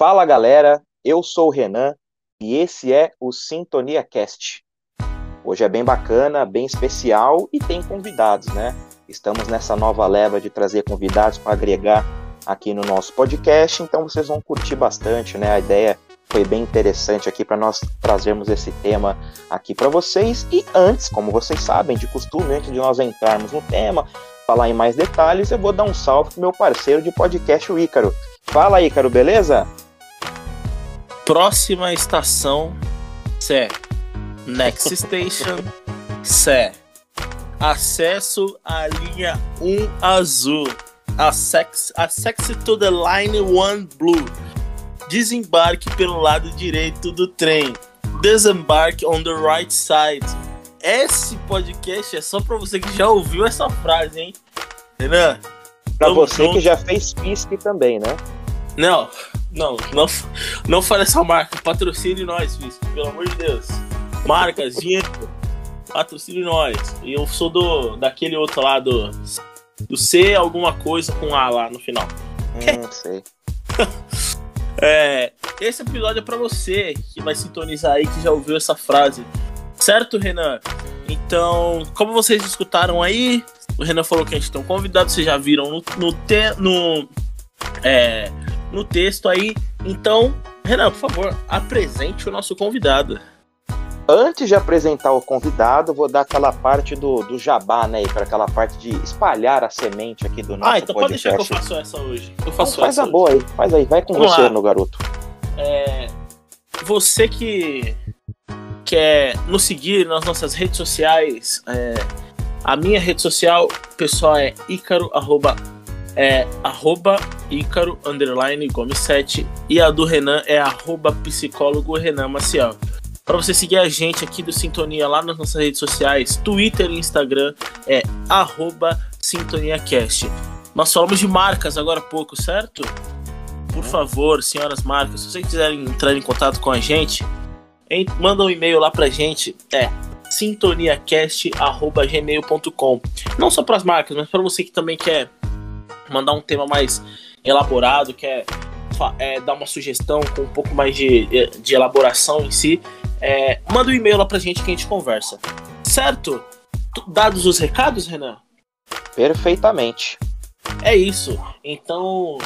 Fala galera, eu sou o Renan e esse é o Sintonia Cast. Hoje é bem bacana, bem especial e tem convidados, né? Estamos nessa nova leva de trazer convidados para agregar aqui no nosso podcast, então vocês vão curtir bastante, né? A ideia foi bem interessante aqui para nós trazermos esse tema aqui para vocês. E antes, como vocês sabem, de costume, antes de nós entrarmos no tema, falar em mais detalhes, eu vou dar um salve pro meu parceiro de podcast, o Ícaro. Fala, Ícaro, beleza? Próxima estação, Sé. Next Station, Sé. Acesso à linha 1 azul. Access to the line 1 blue. Desembarque pelo lado direito do trem. Desembarque on the right side. Esse podcast é só pra você que já ouviu essa frase, hein? Renan? Pra você junto. que já fez FISC também, né? Não, não, não, não fale essa marca. Patrocine nós, Fisco, pelo amor de Deus. Marcas, dinheiro. Patrocine nós. E eu sou do daquele outro lá do, do C alguma coisa com A lá no final. Hum, sei. é, esse episódio é pra você que vai sintonizar aí, que já ouviu essa frase. Certo, Renan? Então, como vocês escutaram aí, o Renan falou que a gente tem um convidado, vocês já viram no, no, te, no é, no texto aí. Então, Renan, por favor, apresente o nosso convidado. Antes de apresentar o convidado, vou dar aquela parte do, do jabá, né? Para aquela parte de espalhar a semente aqui do nosso Ah, então podcast. pode deixar que eu faço essa hoje. Eu faço então, faz essa a boa aí, faz aí, vai com Vamos você, lá. meu garoto. É, você que quer nos seguir nas nossas redes sociais, é, a minha rede social pessoal é Ícaro, arroba, é, arroba Ícaro, underline, Gomes 7, e a do Renan é arroba psicólogo Renan Maciel. Para você seguir a gente aqui do Sintonia lá nas nossas redes sociais, Twitter e Instagram é arroba SintoniaCast. Nós falamos de marcas agora há pouco, certo? Por favor, senhoras marcas, se vocês quiserem entrar em contato com a gente, en- manda um e-mail lá pra gente, é sintoniacast.gmail.com. Não só para as marcas, mas para você que também quer mandar um tema mais elaborado, quer fa- é, dar uma sugestão com um pouco mais de, de elaboração em si, é, manda um e-mail lá pra gente que a gente conversa. Certo? Dados os recados, Renan? Perfeitamente. É isso. Então,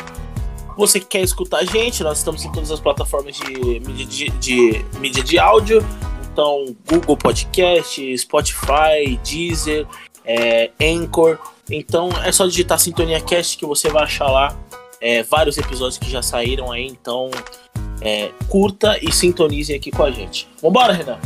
você que quer escutar a gente, nós estamos em todas as plataformas de mídia de, de, mídia de áudio. Então, Google Podcast, Spotify, Deezer, é, Anchor. Então, é só digitar Sintonia Cast que você vai achar lá é, vários episódios que já saíram aí. Então, é, curta e sintonizem aqui com a gente. Vambora, Renan?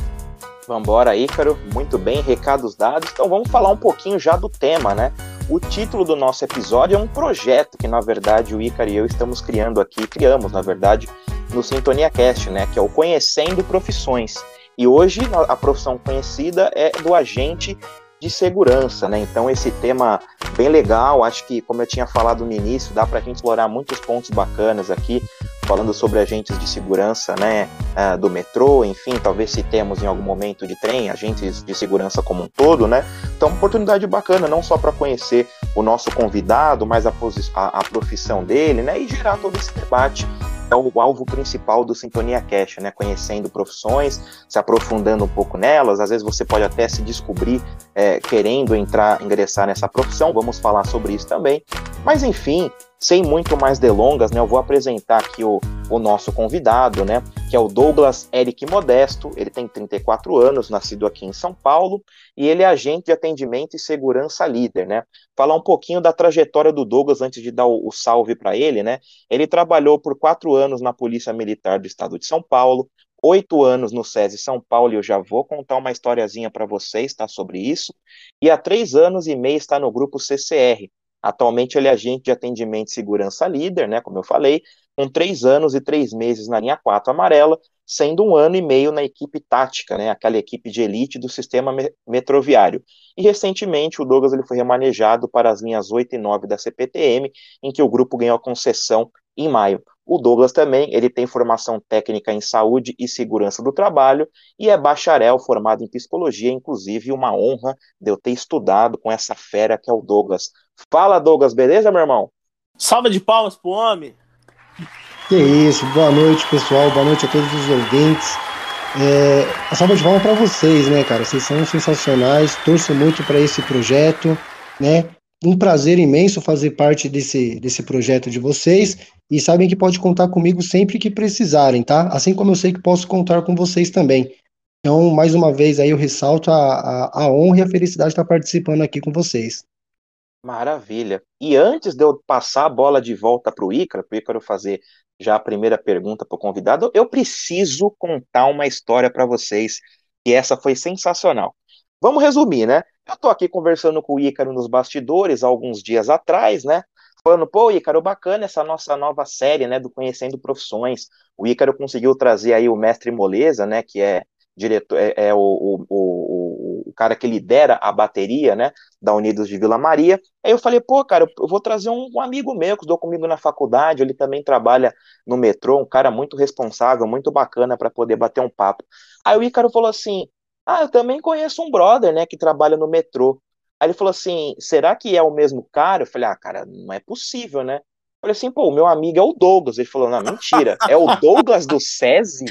Vambora, Ícaro. Muito bem, recados dados. Então vamos falar um pouquinho já do tema, né? O título do nosso episódio é um projeto que, na verdade, o Ícaro e eu estamos criando aqui, criamos, na verdade, no Sintonia Cast, né? Que é o Conhecendo Profissões. E hoje a profissão conhecida é do agente de segurança, né? Então esse tema bem legal, acho que como eu tinha falado no início, dá para a gente explorar muitos pontos bacanas aqui, falando sobre agentes de segurança, né? ah, do metrô, enfim, talvez citemos em algum momento de trem, agentes de segurança como um todo, né? Então, oportunidade bacana, não só para conhecer o nosso convidado, mas a, a- a profissão dele, né? E gerar todo esse debate. É o alvo principal do Sintonia Cash, né? Conhecendo profissões, se aprofundando um pouco nelas. Às vezes você pode até se descobrir é, querendo entrar, ingressar nessa profissão. Vamos falar sobre isso também. Mas enfim, sem muito mais delongas, né? Eu vou apresentar aqui o, o nosso convidado, né? que é o Douglas Eric Modesto. Ele tem 34 anos, nascido aqui em São Paulo, e ele é agente de atendimento e segurança líder, né? Falar um pouquinho da trajetória do Douglas antes de dar o, o salve para ele, né? Ele trabalhou por quatro anos na Polícia Militar do Estado de São Paulo, oito anos no SESI São Paulo, e eu já vou contar uma historiazinha para vocês, tá? Sobre isso. E há três anos e meio está no grupo CCR. Atualmente ele é agente de atendimento e segurança líder, né? Como eu falei, com três anos e três meses na linha 4 amarela, sendo um ano e meio na equipe tática, né, aquela equipe de elite do sistema me metroviário. E recentemente o Douglas ele foi remanejado para as linhas 8 e 9 da CPTM, em que o grupo ganhou a concessão em maio. O Douglas também, ele tem formação técnica em saúde e segurança do trabalho e é bacharel formado em psicologia, inclusive uma honra de eu ter estudado com essa fera que é o Douglas. Fala Douglas, beleza, meu irmão? Salva de palmas pro homem! Que isso, boa noite pessoal, boa noite a todos os ouvintes. É, a salva de palmas para vocês, né, cara? Vocês são sensacionais, torço muito para esse projeto, né? Um prazer imenso fazer parte desse, desse projeto de vocês e sabem que pode contar comigo sempre que precisarem, tá? Assim como eu sei que posso contar com vocês também. Então, mais uma vez aí eu ressalto a, a, a honra e a felicidade de estar participando aqui com vocês. Maravilha. E antes de eu passar a bola de volta para o Ícaro, para o Ícaro fazer já a primeira pergunta para o convidado, eu preciso contar uma história para vocês, e essa foi sensacional. Vamos resumir, né? Eu estou aqui conversando com o Ícaro nos bastidores alguns dias atrás, né? Falando, pô, Ícaro, bacana essa nossa nova série, né, do Conhecendo Profissões. O Ícaro conseguiu trazer aí o mestre Moleza, né, que é diretor, é, é o, o, o, cara que lidera a bateria, né, da Unidos de Vila Maria. Aí eu falei, pô, cara, eu vou trazer um, um amigo meu que estudou comigo na faculdade, ele também trabalha no metrô, um cara muito responsável, muito bacana para poder bater um papo. Aí o Ícaro falou assim, ah, eu também conheço um brother, né, que trabalha no metrô. Aí ele falou assim, será que é o mesmo cara? Eu falei, ah, cara, não é possível, né? falei assim, pô, o meu amigo é o Douglas. Ele falou, não, mentira, é o Douglas do SESI?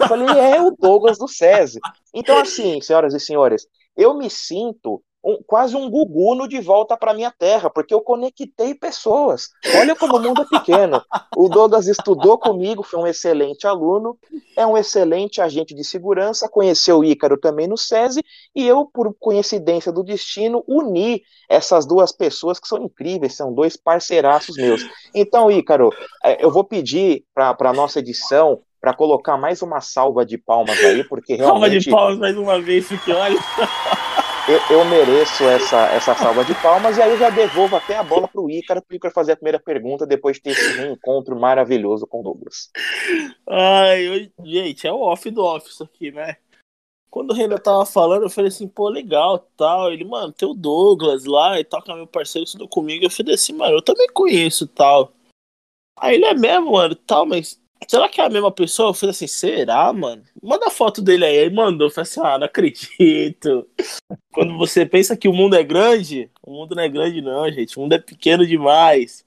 Eu falei, é o Douglas do SESI. Então, assim, senhoras e senhores, eu me sinto um, quase um guguno de volta para minha terra, porque eu conectei pessoas. Olha como o mundo é pequeno. O Douglas estudou comigo, foi um excelente aluno, é um excelente agente de segurança, conheceu o Ícaro também no SESI, e eu, por coincidência do destino, uni essas duas pessoas que são incríveis, são dois parceiraços meus. Então, Ícaro, é, eu vou pedir para a nossa edição para colocar mais uma salva de palmas aí, porque realmente. Salva de palmas mais uma vez, porque olha eu, eu, mereço essa, essa salva de palmas, e aí eu já devolvo até a bola para o Ícaro, para o Ícaro fazer a primeira pergunta, depois de ter esse reencontro maravilhoso com o Douglas. Ai, eu, gente, é o off do off isso aqui, né? Quando o Renan tava falando, eu falei assim, pô, legal, tal. Ele, mano, tem o Douglas lá e tal, que é meu parceiro, estudou comigo. Eu falei assim, mano, eu também conheço tal. Aí ele é mesmo, mano, tal, mas Será que é a mesma pessoa? Eu falei assim, será, mano? Manda a foto dele aí. Aí mandou. Eu falei assim, ah, não acredito. Quando você pensa que o mundo é grande, o mundo não é grande, não, gente. O mundo é pequeno demais.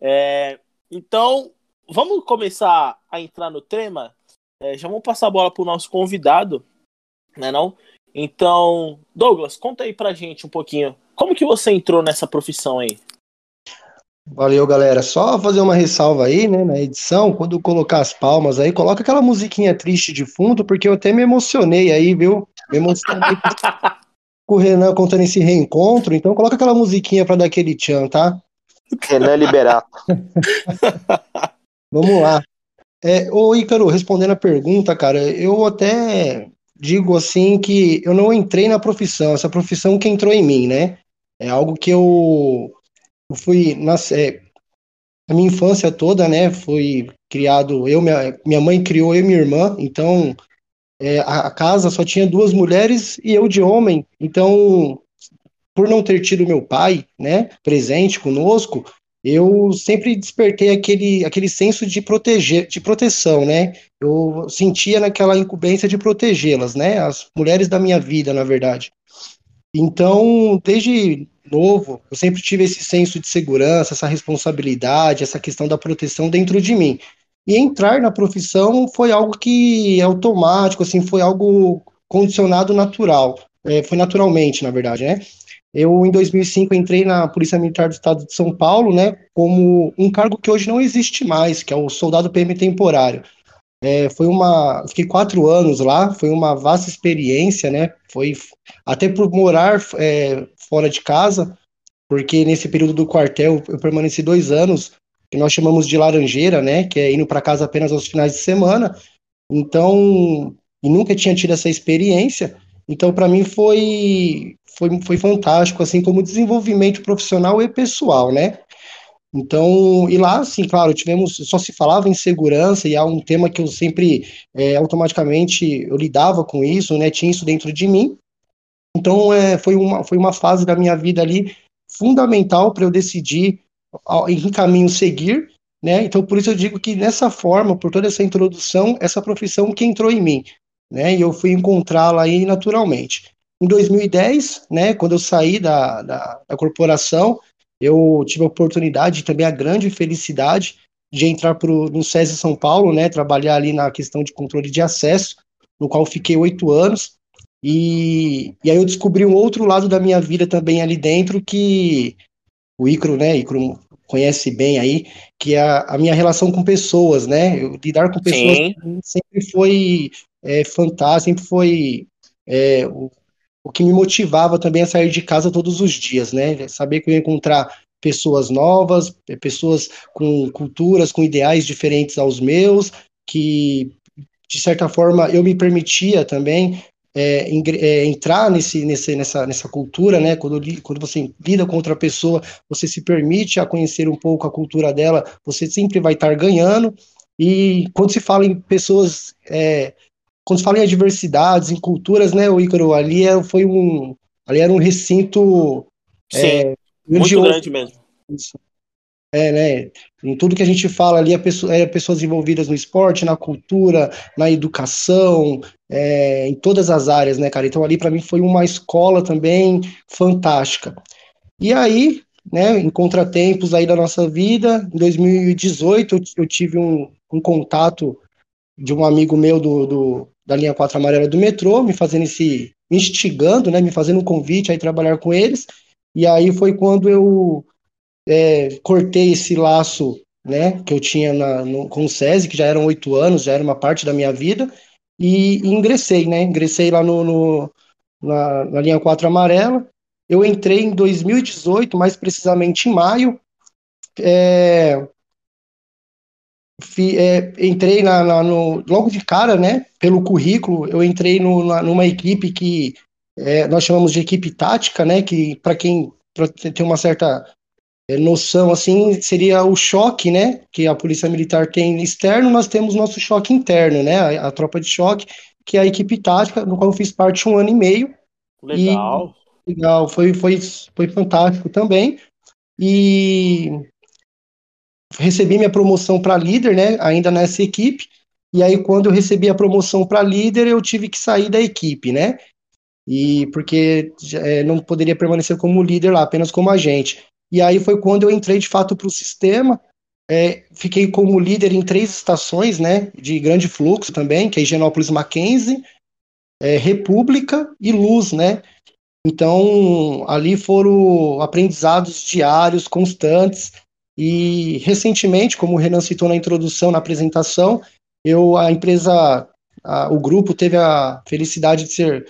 É... Então, vamos começar a entrar no tema. É, já vamos passar a bola pro nosso convidado, né não? Então, Douglas, conta aí pra gente um pouquinho. Como que você entrou nessa profissão aí? Valeu, galera. Só fazer uma ressalva aí, né, na edição, quando colocar as palmas aí, coloca aquela musiquinha triste de fundo, porque eu até me emocionei aí, viu? Me emocionei com o Renan contando esse reencontro, então coloca aquela musiquinha para dar aquele tchan, tá? Renan Liberato. Vamos lá. É, ô Ícaro, respondendo a pergunta, cara, eu até digo assim que eu não entrei na profissão, essa profissão que entrou em mim, né? É algo que eu eu fui nascer a minha infância toda, né, fui criado eu minha, minha mãe criou eu e minha irmã, então é, a, a casa só tinha duas mulheres e eu de homem, então por não ter tido meu pai, né, presente conosco, eu sempre despertei aquele, aquele senso de proteger, de proteção, né? Eu sentia naquela incumbência de protegê-las, né? As mulheres da minha vida, na verdade. Então, desde novo, eu sempre tive esse senso de segurança, essa responsabilidade, essa questão da proteção dentro de mim. E entrar na profissão foi algo que é automático, assim, foi algo condicionado natural, é, foi naturalmente, na verdade, né? Eu, em 2005, entrei na Polícia Militar do Estado de São Paulo, né, como um cargo que hoje não existe mais, que é o soldado PM temporário. É, foi uma. Fiquei quatro anos lá, foi uma vasta experiência, né? Foi até por morar é, fora de casa, porque nesse período do quartel eu permaneci dois anos, que nós chamamos de laranjeira, né? Que é indo para casa apenas aos finais de semana. Então, e nunca tinha tido essa experiência. Então, para mim foi, foi foi fantástico, assim como desenvolvimento profissional e pessoal, né? Então, e lá, sim, claro, tivemos, só se falava em segurança, e há um tema que eu sempre, é, automaticamente, eu lidava com isso, né, tinha isso dentro de mim. Então, é, foi, uma, foi uma fase da minha vida ali fundamental para eu decidir em que caminho seguir, né, então por isso eu digo que nessa forma, por toda essa introdução, essa profissão que entrou em mim, né, e eu fui encontrá-la aí naturalmente. Em 2010, né, quando eu saí da, da, da corporação, eu tive a oportunidade, também a grande felicidade de entrar pro, no SESI São Paulo, né, trabalhar ali na questão de controle de acesso, no qual fiquei oito anos, e, e aí eu descobri um outro lado da minha vida também ali dentro, que o Icro, né, Icro conhece bem aí, que é a, a minha relação com pessoas, né, eu, lidar com pessoas sempre foi é, fantástico, sempre foi é, o, o que me motivava também a sair de casa todos os dias, né, saber que eu ia encontrar pessoas novas, é, pessoas com culturas, com ideais diferentes aos meus, que de certa forma eu me permitia também é, é, entrar nesse, nesse, nessa, nessa cultura, né? Quando, quando você lida com outra pessoa, você se permite a conhecer um pouco a cultura dela, você sempre vai estar ganhando. E quando se fala em pessoas, é, quando se fala em adversidades, em culturas, né, o Ícaro, ali era, foi um, ali era um recinto Sim. É, muito grande mesmo. Isso. É, né? Em tudo que a gente fala ali, é, pessoa, é pessoas envolvidas no esporte, na cultura, na educação, é, em todas as áreas, né, cara? Então ali para mim foi uma escola também fantástica. E aí, né, em contratempos aí da nossa vida, em 2018 eu, eu tive um, um, contato de um amigo meu do, do, da linha 4 amarela do metrô, me fazendo esse, me instigando, né, me fazendo um convite aí trabalhar com eles. E aí foi quando eu é, cortei esse laço né, que eu tinha na, no, com o SESI, que já eram oito anos, já era uma parte da minha vida, e, e ingressei, né? Ingressei lá no, no na, na, linha 4 amarela. Eu entrei em 2018, mais precisamente em maio. É, fi, é, entrei na, na, no, logo de cara, né? Pelo currículo, eu entrei no, numa equipe que é, nós chamamos de equipe tática, né? Que para quem pra ter uma certa noção assim seria o choque, né? Que a polícia militar tem externo, nós temos nosso choque interno, né? A, a tropa de choque, que é a equipe tática, no qual eu fiz parte um ano e meio. Legal. E, legal, foi, foi, foi fantástico também. E recebi minha promoção para líder, né? Ainda nessa equipe. E aí, quando eu recebi a promoção para líder, eu tive que sair da equipe, né? E porque é, não poderia permanecer como líder lá, apenas como agente. E aí foi quando eu entrei de fato para o sistema. É, fiquei como líder em três estações, né, de grande fluxo também, que é Higienópolis Mackenzie, é, República e Luz, né. Então, ali foram aprendizados diários, constantes, e recentemente, como o Renan citou na introdução, na apresentação, eu, a empresa, a, o grupo teve a felicidade de ser,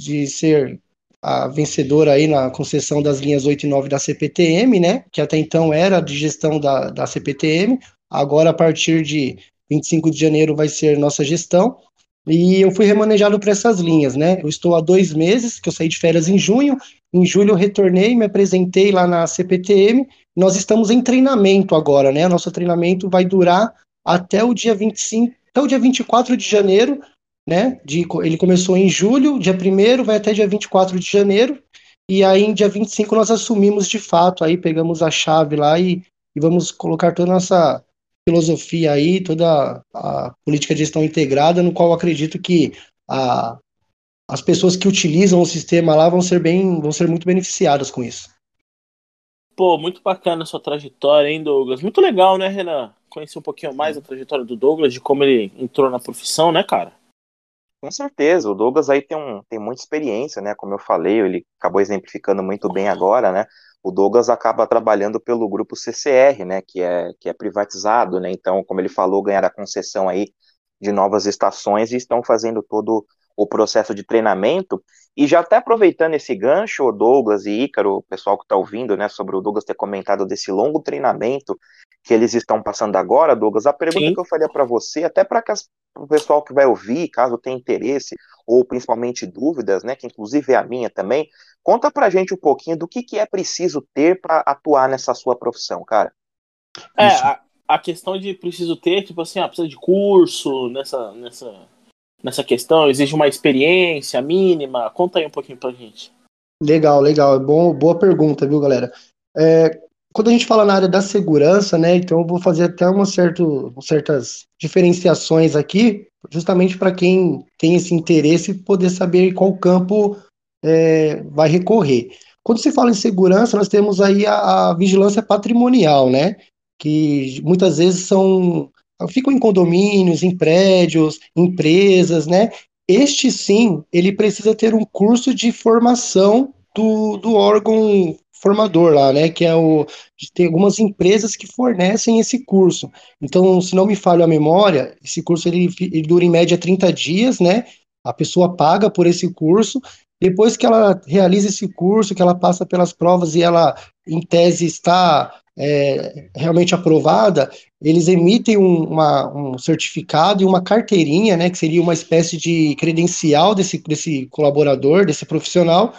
de ser a vencedora aí na concessão das linhas 8 e 9 da CPTM, né, que até então era de gestão da, da CPTM, agora a partir de 25 de janeiro vai ser nossa gestão, e eu fui remanejado para essas linhas, né, eu estou há dois meses, que eu saí de férias em junho, em julho eu retornei, me apresentei lá na CPTM, nós estamos em treinamento agora, né, nosso treinamento vai durar até o dia 25, até o dia 24 de janeiro, né? De, ele começou em julho, dia 1 vai até dia 24 de janeiro, e aí em dia 25 nós assumimos de fato, aí pegamos a chave lá e, e vamos colocar toda a nossa filosofia aí, toda a política de gestão integrada, no qual acredito que a, as pessoas que utilizam o sistema lá vão ser bem, vão ser muito beneficiadas com isso. Pô, muito bacana a sua trajetória, hein, Douglas? Muito legal, né, Renan? Conhecer um pouquinho mais a trajetória do Douglas, de como ele entrou na profissão, né, cara? Com certeza, o Douglas aí tem, um, tem muita experiência, né? Como eu falei, ele acabou exemplificando muito bem agora, né? O Douglas acaba trabalhando pelo grupo CCR, né? Que é, que é privatizado, né? Então, como ele falou, ganharam a concessão aí de novas estações e estão fazendo todo o processo de treinamento. E já até aproveitando esse gancho, o Douglas e Ícaro, o pessoal que está ouvindo, né, sobre o Douglas ter comentado desse longo treinamento que eles estão passando agora, Douglas, a pergunta Sim. que eu faria para você, até para o pessoal que vai ouvir, caso tenha interesse, ou principalmente dúvidas, né, que inclusive é a minha também, conta para gente um pouquinho do que, que é preciso ter para atuar nessa sua profissão, cara. É, a, a, questão de preciso ter, tipo assim, ah, precisa de curso nessa, nessa, nessa questão, exige uma experiência mínima, conta aí um pouquinho pra gente. Legal, legal, é bom, boa pergunta, viu, galera? É, quando a gente fala na área da segurança, né, então eu vou fazer até uma certo, certas diferenciações aqui, justamente para quem tem esse interesse poder saber qual campo é, vai recorrer. Quando se fala em segurança, nós temos aí a, a vigilância patrimonial, né, que muitas vezes são ficam em condomínios, em prédios, empresas, né? Este sim, ele precisa ter um curso de formação do, do órgão formador lá, né? Que é o. Tem algumas empresas que fornecem esse curso. Então, se não me falha a memória, esse curso ele, ele dura em média 30 dias, né? A pessoa paga por esse curso. Depois que ela realiza esse curso, que ela passa pelas provas e ela, em tese, está é, realmente aprovada, eles emitem um, uma, um certificado e uma carteirinha, né, que seria uma espécie de credencial desse, desse colaborador, desse profissional,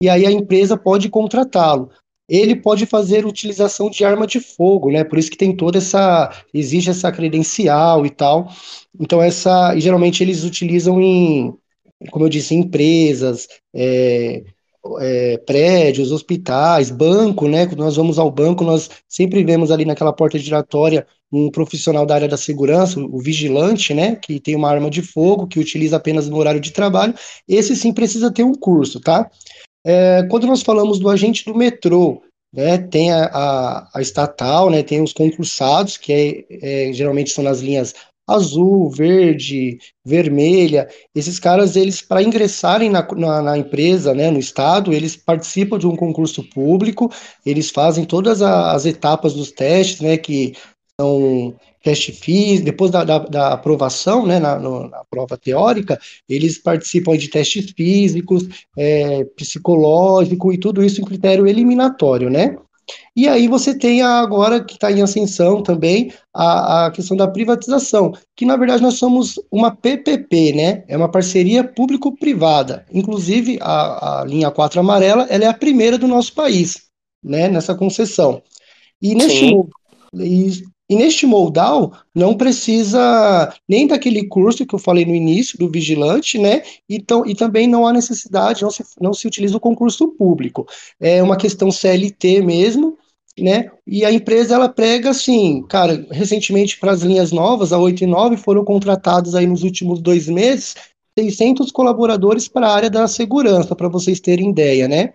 e aí a empresa pode contratá-lo. Ele pode fazer utilização de arma de fogo, né? Por isso que tem toda essa exige essa credencial e tal. Então essa e geralmente eles utilizam em, como eu disse, em empresas, é, é, prédios, hospitais, banco, né? Quando nós vamos ao banco, nós sempre vemos ali naquela porta giratória um profissional da área da segurança, o vigilante, né? Que tem uma arma de fogo, que utiliza apenas no horário de trabalho. Esse sim precisa ter um curso, tá? É, quando nós falamos do agente do metrô, né, tem a, a, a, estatal, né, tem os concursados, que é, é, geralmente são nas linhas azul, verde, vermelha. Esses caras, eles, para ingressarem na, na, na, empresa, né, no estado, eles participam de um concurso público, eles fazem todas as etapas dos testes, né, que são teste físico, depois da, da, da aprovação, né, na, no, na, prova teórica, eles participam de testes físicos, é, psicológico e tudo isso em critério eliminatório, né? E aí você tem agora, que está em ascensão também, a, a questão da privatização, que na verdade nós somos uma PPP, né? É uma parceria público-privada. Inclusive, a, a linha 4 amarela, ela é a primeira do nosso país, né? Nessa concessão. E neste, e, e neste moldal, não precisa nem daquele curso que eu falei no início, do vigilante, né? Então, e também não há necessidade, não se, não se utiliza o concurso público. É uma questão CLT mesmo, né? E a empresa ela prega assim, cara, recentemente para as linhas novas, a 8 e 9, foram contratados aí nos últimos dois meses 600 colaboradores para a área da segurança, para vocês terem ideia, né?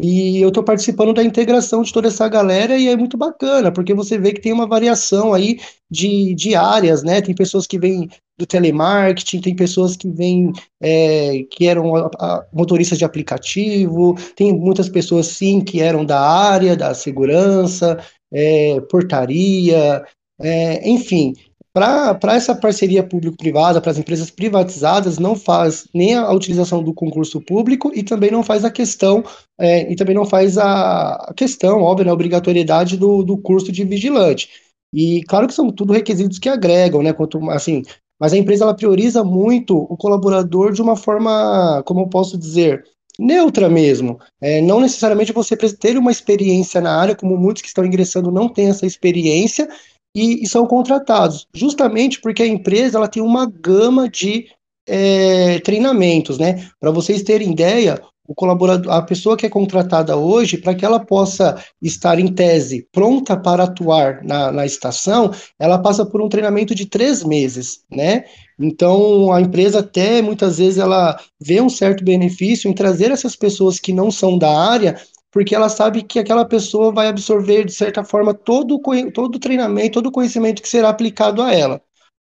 E eu estou participando da integração de toda essa galera e é muito bacana, porque você vê que tem uma variação aí de, de áreas, né? Tem pessoas que vêm do telemarketing, tem pessoas que vêm é, que eram motoristas de aplicativo, tem muitas pessoas sim que eram da área da segurança, é, portaria, é, enfim, para essa parceria público-privada, para as empresas privatizadas, não faz nem a utilização do concurso público e também não faz a questão, é, e também não faz a, questão, óbvio, né, a obrigatoriedade do, do curso de vigilante. E claro que são tudo requisitos que agregam, né? Quanto assim, mas a empresa ela prioriza muito o colaborador de uma forma, como eu posso dizer, neutra mesmo. É, não necessariamente você precisa ter uma experiência na área, como muitos que estão ingressando não têm essa experiência, e, e são contratados, justamente porque a empresa ela tem uma gama de é, treinamentos, né? Para vocês terem ideia, o colaborador, a pessoa que é contratada hoje, para que ela possa estar em tese pronta para atuar na, na estação, ela passa por um treinamento de três meses, né? Então a empresa até muitas vezes ela vê um certo benefício em trazer essas pessoas que não são da área porque ela sabe que aquela pessoa vai absorver, de certa forma, todo, todo o treinamento, todo o conhecimento que será aplicado a ela.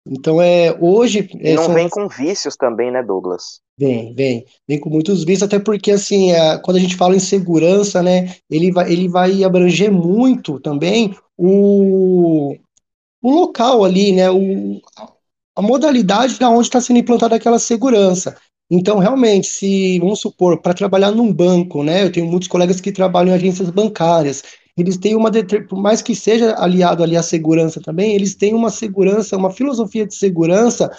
Então, é hoje. E não vem com vícios também, né, Douglas? Vem, vem. Vem com muitos vícios, até porque, assim, é, quando a gente fala em segurança, né, ele vai, ele vai abranger muito também o, o local ali, né, o, a modalidade da onde está sendo implantada aquela segurança. Então, realmente, se, vamos supor, para trabalhar num banco, né? Eu tenho muitos colegas que trabalham em agências bancárias. Eles têm uma, por mais que seja aliado ali à segurança também, eles têm uma segurança, uma filosofia de segurança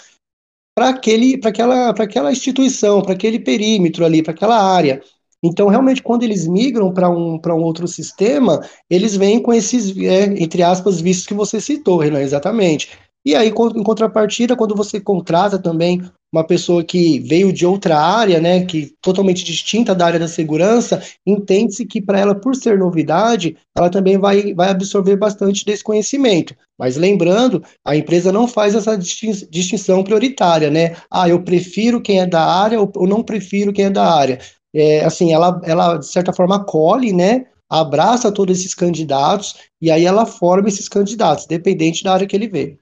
para aquele, para aquela, para aquela instituição, para aquele perímetro ali, para aquela área. Então, realmente, quando eles migram para um, para um outro sistema, eles vêm com esses, é, entre aspas, vistos que você citou, Renan, exatamente. E aí, em contrapartida, quando você contrata também uma pessoa que veio de outra área, né, que totalmente distinta da área da segurança, entende-se que para ela, por ser novidade, ela também vai, vai absorver bastante desse conhecimento. Mas lembrando, a empresa não faz essa distinção prioritária, né? Ah, eu prefiro quem é da área ou não prefiro quem é da área. É, assim, ela, ela de certa forma acolhe, né, abraça todos esses candidatos e aí ela forma esses candidatos, dependente da área que ele veio.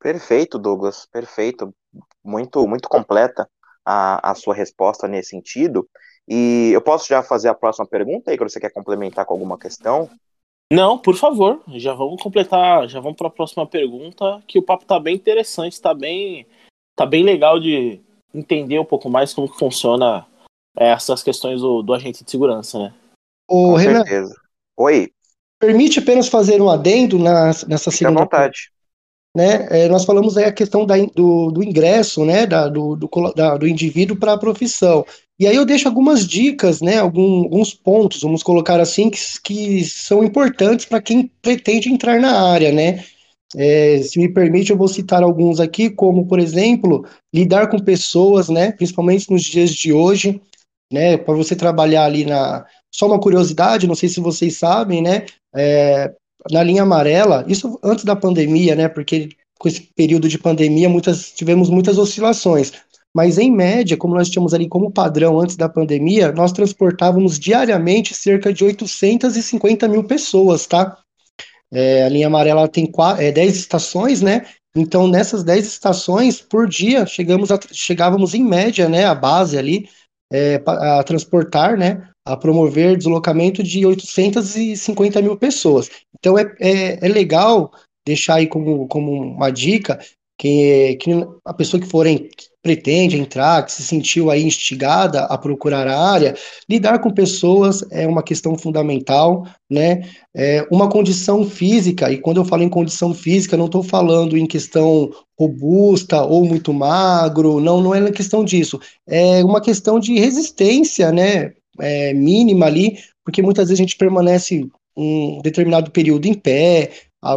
Perfeito, Douglas, perfeito. Muito, muito completa a, a sua resposta nesse sentido. E eu posso já fazer a próxima pergunta aí, que você quer complementar com alguma questão? Não, por favor, já vamos completar, já vamos para a próxima pergunta, que o papo tá bem interessante, tá bem, tá bem legal de entender um pouco mais como funciona é, essas questões do, do, agente de segurança, né? Ô, com Renan, certeza. Oi. Permite apenas fazer um adendo na, nessa Fique segunda à vontade né, é, nós falamos aí a questão da, do, do, ingresso, né, da, do, do, da, do indivíduo para a profissão. E aí eu deixo algumas dicas, né, algum, alguns pontos, vamos colocar assim, que, que são importantes para quem pretende entrar na área, né. É, se me permite, eu vou citar alguns aqui, como, por exemplo, lidar com pessoas, né, principalmente nos dias de hoje, né, para você trabalhar ali na... Só uma curiosidade, não sei se vocês sabem, né, é, na linha amarela, isso antes da pandemia, né? Porque com esse período de pandemia muitas, tivemos muitas oscilações. Mas em média, como nós tínhamos ali como padrão antes da pandemia, nós transportávamos diariamente cerca de 850 mil pessoas, tá? É, a linha amarela tem quatro, é, 10 estações, né? Então, nessas 10 estações, por dia, chegamos a, chegávamos em média, né, a base ali, é, a transportar, né, a promover deslocamento de 850 mil pessoas. Então é, é, é legal deixar aí como, como uma dica que, que a pessoa que for em, que pretende entrar, que se sentiu aí instigada a procurar a área, lidar com pessoas é uma questão fundamental, né? É uma condição física, e quando eu falo em condição física, não estou falando em questão robusta ou muito magro, não, não é questão disso. É uma questão de resistência, né? É, mínima ali, porque muitas vezes a gente permanece um determinado período em pé,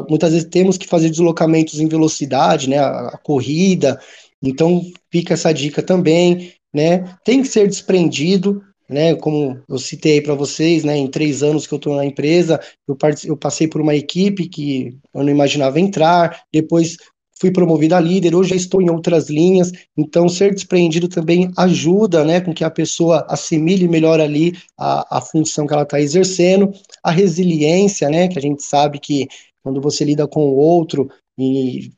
muitas vezes temos que fazer deslocamentos em velocidade, né, a, a corrida, então fica essa dica também, né, tem que ser desprendido, né, como eu citei para vocês, né, em três anos que eu estou na empresa, eu, eu passei por uma equipe que eu não imaginava entrar, depois fui promovido a líder, hoje já estou em outras linhas, então ser despreendido também ajuda, né, com que a pessoa assimile melhor ali a, a função que ela está exercendo, a resiliência, né, que a gente sabe que quando você lida com o outro e,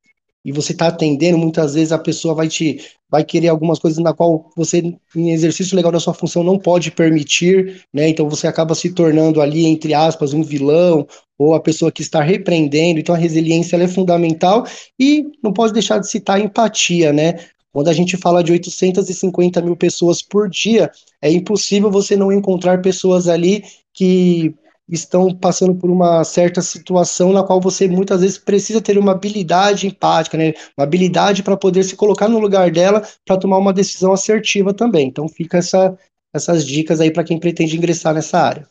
e você está atendendo, muitas vezes a pessoa vai te vai querer algumas coisas na qual você, em exercício legal da sua função, não pode permitir, né? Então você acaba se tornando ali, entre aspas, um vilão ou a pessoa que está repreendendo. Então a resiliência é fundamental e não pode deixar de citar a empatia, né? Quando a gente fala de 850 mil pessoas por dia, é impossível você não encontrar pessoas ali que estão passando por uma certa situação na qual você muitas vezes precisa ter uma habilidade empática, né? Uma habilidade para poder se colocar no lugar dela para tomar uma decisão assertiva também. Então fica essa, essas dicas aí para quem pretende ingressar nessa área.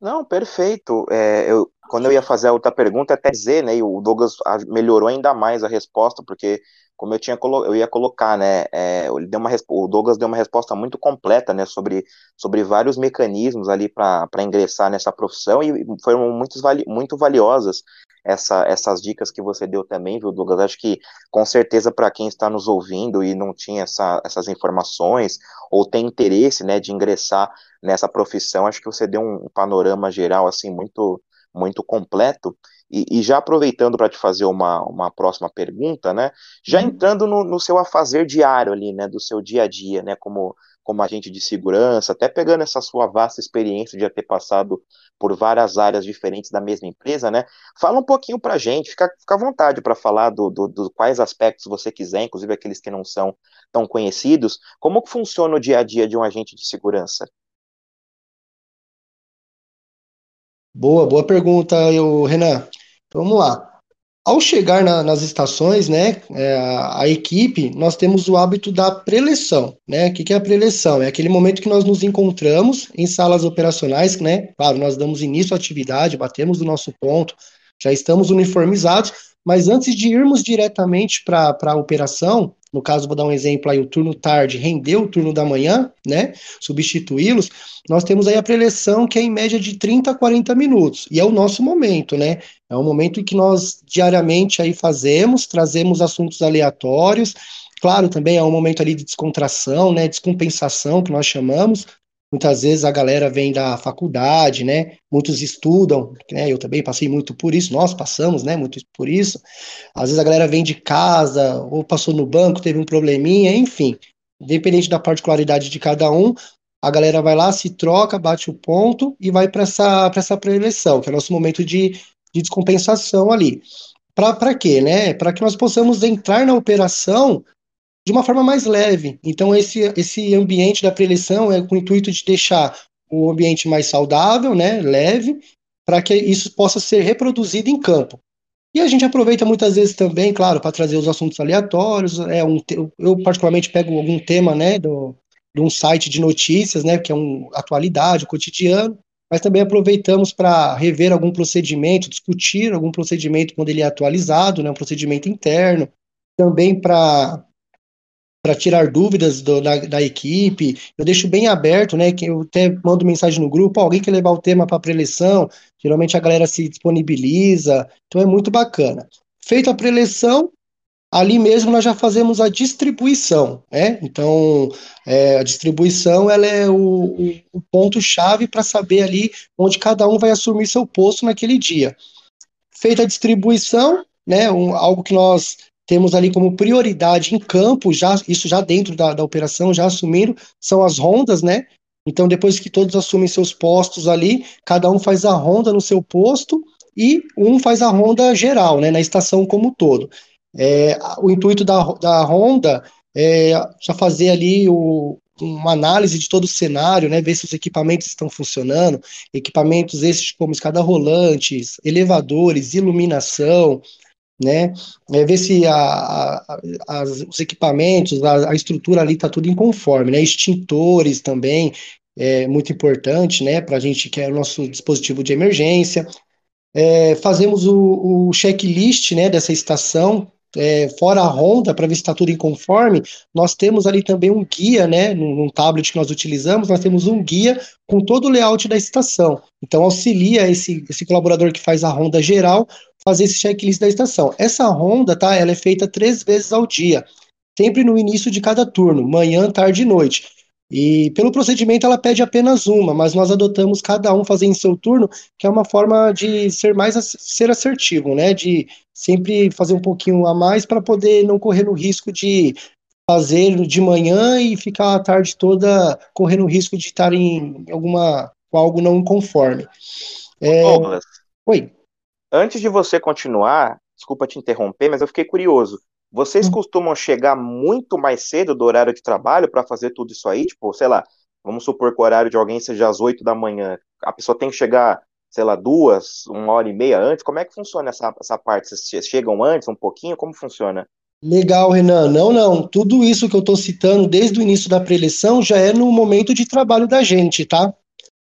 Não, perfeito. É, eu, quando eu ia fazer a outra pergunta, até dizer, né, o Douglas melhorou ainda mais a resposta, porque como eu tinha eu ia colocar, né, é, ele deu uma, o Douglas deu uma resposta muito completa, né, sobre, sobre vários mecanismos ali para ingressar nessa profissão e foram muitos, muito valiosas essa, essas dicas que você deu também, viu, Douglas? Acho que com certeza para quem está nos ouvindo e não tinha essa, essas informações ou tem interesse, né, de ingressar nessa profissão, acho que você deu um panorama geral assim muito muito completo e, e já aproveitando para te fazer uma, uma próxima pergunta, né? Já uhum. entrando no, no seu afazer diário ali, né? Do seu dia a dia, né? Como, como agente de segurança, até pegando essa sua vasta experiência de já ter passado por várias áreas diferentes da mesma empresa, né? Fala um pouquinho para a gente, fica, fica à vontade para falar do, do, do, quais aspectos você quiser, inclusive aqueles que não são tão conhecidos. Como que funciona o dia a dia de um agente de segurança? Boa, boa pergunta, eu, Renan. Vamos lá. Ao chegar na, nas estações, né, é, a, a, equipe, nós temos o hábito da preleção, né? O que, que é a preleção? É aquele momento que nós nos encontramos em salas operacionais, né? Claro, nós damos início à atividade, batemos o nosso ponto, já estamos uniformizados, mas antes de irmos diretamente para a operação, no caso, vou dar um exemplo aí, o turno tarde rendeu o turno da manhã, né? Substituí-los, nós temos aí a preleção que é em média de 30 a 40 minutos, e é o nosso momento, né? É o momento em que nós diariamente aí fazemos, trazemos assuntos aleatórios, claro, também é um momento ali de descontração, né, descompensação, que nós chamamos. Muitas vezes a galera vem da faculdade, né? Muitos estudam, né? Eu também passei muito por isso, nós passamos, né? Muito por isso. Às vezes a galera vem de casa, ou passou no banco, teve um probleminha, enfim. Independente da particularidade de cada um, a galera vai lá, se troca, bate o ponto e vai para essa, essa pré-eleição, que é o nosso momento de, de descompensação ali. Para quê, né? Para que nós possamos entrar na operação de uma forma mais leve. Então, esse, esse ambiente da pré-eleição é com o intuito de deixar o ambiente mais saudável, né, leve, para que isso possa ser reproduzido em campo. E a gente aproveita muitas vezes também, claro, para trazer os assuntos aleatórios. É um, eu particularmente pego algum tema, né, do, de um site de notícias, né, que é um atualidade, cotidiano, mas também aproveitamos para rever algum procedimento, discutir algum procedimento quando ele é atualizado, né, um procedimento interno, também para para tirar dúvidas do, da, da, equipe. Eu deixo bem aberto, né? Que eu até mando mensagem no grupo, alguém quer levar o tema para preleção, geralmente a galera se disponibiliza, então é muito bacana. Feita a preleção, ali mesmo nós já fazemos a distribuição, né? Então, é, a distribuição ela é o, o, o ponto-chave para saber ali onde cada um vai assumir seu posto naquele dia. Feita a distribuição, né, um, algo que nós temos ali como prioridade em campo, já isso já dentro da, da operação, já assumindo, são as rondas, né? Então, depois que todos assumem seus postos ali, cada um faz a ronda no seu posto e um faz a ronda geral, né, na estação como um todo. É, o intuito da, da ronda é já fazer ali o, uma análise de todo o cenário, né, ver se os equipamentos estão funcionando, equipamentos esses como escada rolantes, elevadores, iluminação, né? É ver se a, a, os equipamentos, a, a estrutura ali está tudo em conforme, né? Extintores também é muito importante, né? Para a gente que é o nosso dispositivo de emergência. É, fazemos o, o checklist, né? Dessa estação. É, fora a ronda, para ver se está tudo em conforme, nós temos ali também um guia, né, num, num, tablet que nós utilizamos, nós temos um guia com todo o layout da estação. Então, auxilia esse, esse colaborador que faz a ronda geral fazer esse checklist da estação. Essa ronda, tá? Ela é feita três vezes ao dia, sempre no início de cada turno, manhã, tarde e noite. E pelo procedimento ela pede apenas uma, mas nós adotamos cada um fazer em seu turno, que é uma forma de ser mais ser assertivo, né? De sempre fazer um pouquinho a mais para poder não correr no risco de fazer de manhã e ficar a tarde toda correndo o risco de estar em alguma com algo não conforme. É... Oi. Antes de você continuar, desculpa te interromper, mas eu fiquei curioso. Vocês hum. costumam chegar muito mais cedo do horário de trabalho para fazer tudo isso aí? Tipo, sei lá, vamos supor que o horário de alguém seja às 8 da manhã. A pessoa tem que chegar, sei lá, duas, uma hora e meia antes. Como é que funciona essa, essa parte? Vocês chegam antes, um pouquinho? Como funciona? Legal, Renan. Não, não. Tudo isso que eu estou citando desde o início da preleção já é no momento de trabalho da gente, tá?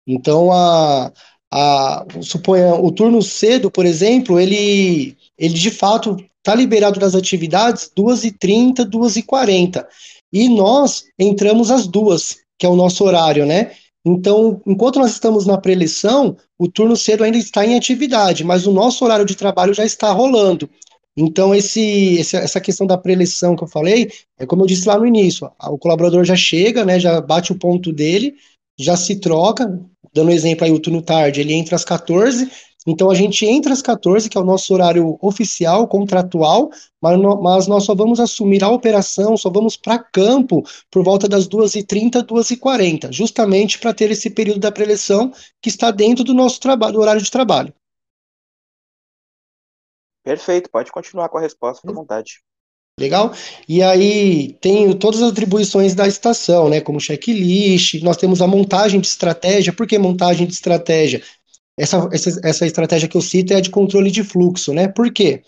Então, a, a, suponha, o turno cedo, por exemplo, ele, ele de fato está liberado das atividades 2h30, 2h40. E nós entramos às duas, que é o nosso horário, né? Então, enquanto nós estamos na preleção, o turno cedo ainda está em atividade, mas o nosso horário de trabalho já está rolando. Então, esse, essa questão da preleção que eu falei, é como eu disse lá no início, o colaborador já chega, né, já bate o ponto dele, já se troca, dando exemplo aí, o turno tarde, ele entra às 14, então a gente entra às 14, que é o nosso horário oficial, contratual, mas, no, mas nós só vamos assumir a operação, só vamos para campo por volta das 2h30, 2h40, justamente para ter esse período da preleção que está dentro do nosso trabalho, do horário de trabalho. Perfeito, pode continuar com a resposta, fica à vontade. Legal? E aí tem todas as atribuições da estação, né? Como checklist, nós temos a montagem de estratégia. Por que montagem de estratégia? Essa, essa, essa estratégia que eu cito é a de controle de fluxo, né? Por quê?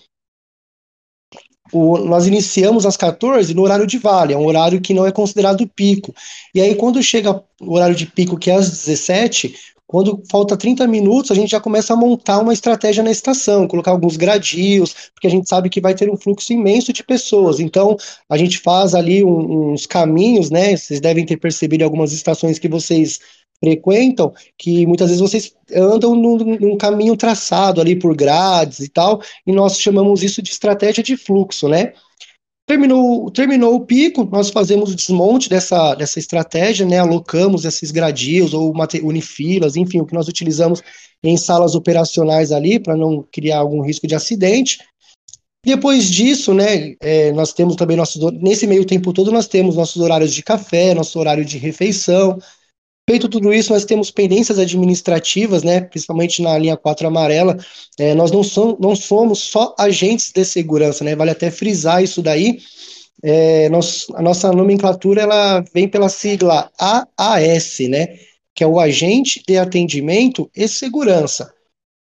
O, nós iniciamos às 14 no horário de vale, é um horário que não é considerado pico. E aí, quando chega o horário de pico, que é às 17, quando falta 30 minutos, a gente já começa a montar uma estratégia na estação, colocar alguns gradios, porque a gente sabe que vai ter um fluxo imenso de pessoas. Então, a gente faz ali um, uns caminhos, né? Vocês devem ter percebido algumas estações que vocês frequentam, que muitas vezes vocês andam num, num, caminho traçado ali por grades e tal, e nós chamamos isso de estratégia de fluxo, né? Terminou, terminou o pico, nós fazemos o desmonte dessa, dessa estratégia, né? Alocamos esses gradios ou unifilas, enfim, o que nós utilizamos em salas operacionais ali para não criar algum risco de acidente. Depois disso, né, é, nós temos também nossos. Nesse meio tempo todo, nós temos nossos horários de café, nosso horário de refeição. Feito tudo isso, nós temos pendências administrativas, né, principalmente na linha 4 amarela. É, nós não, som, não somos só agentes de segurança, né, vale até frisar isso daí. É, nós, a nossa nomenclatura ela vem pela sigla AAS, né, que é o Agente de Atendimento e Segurança.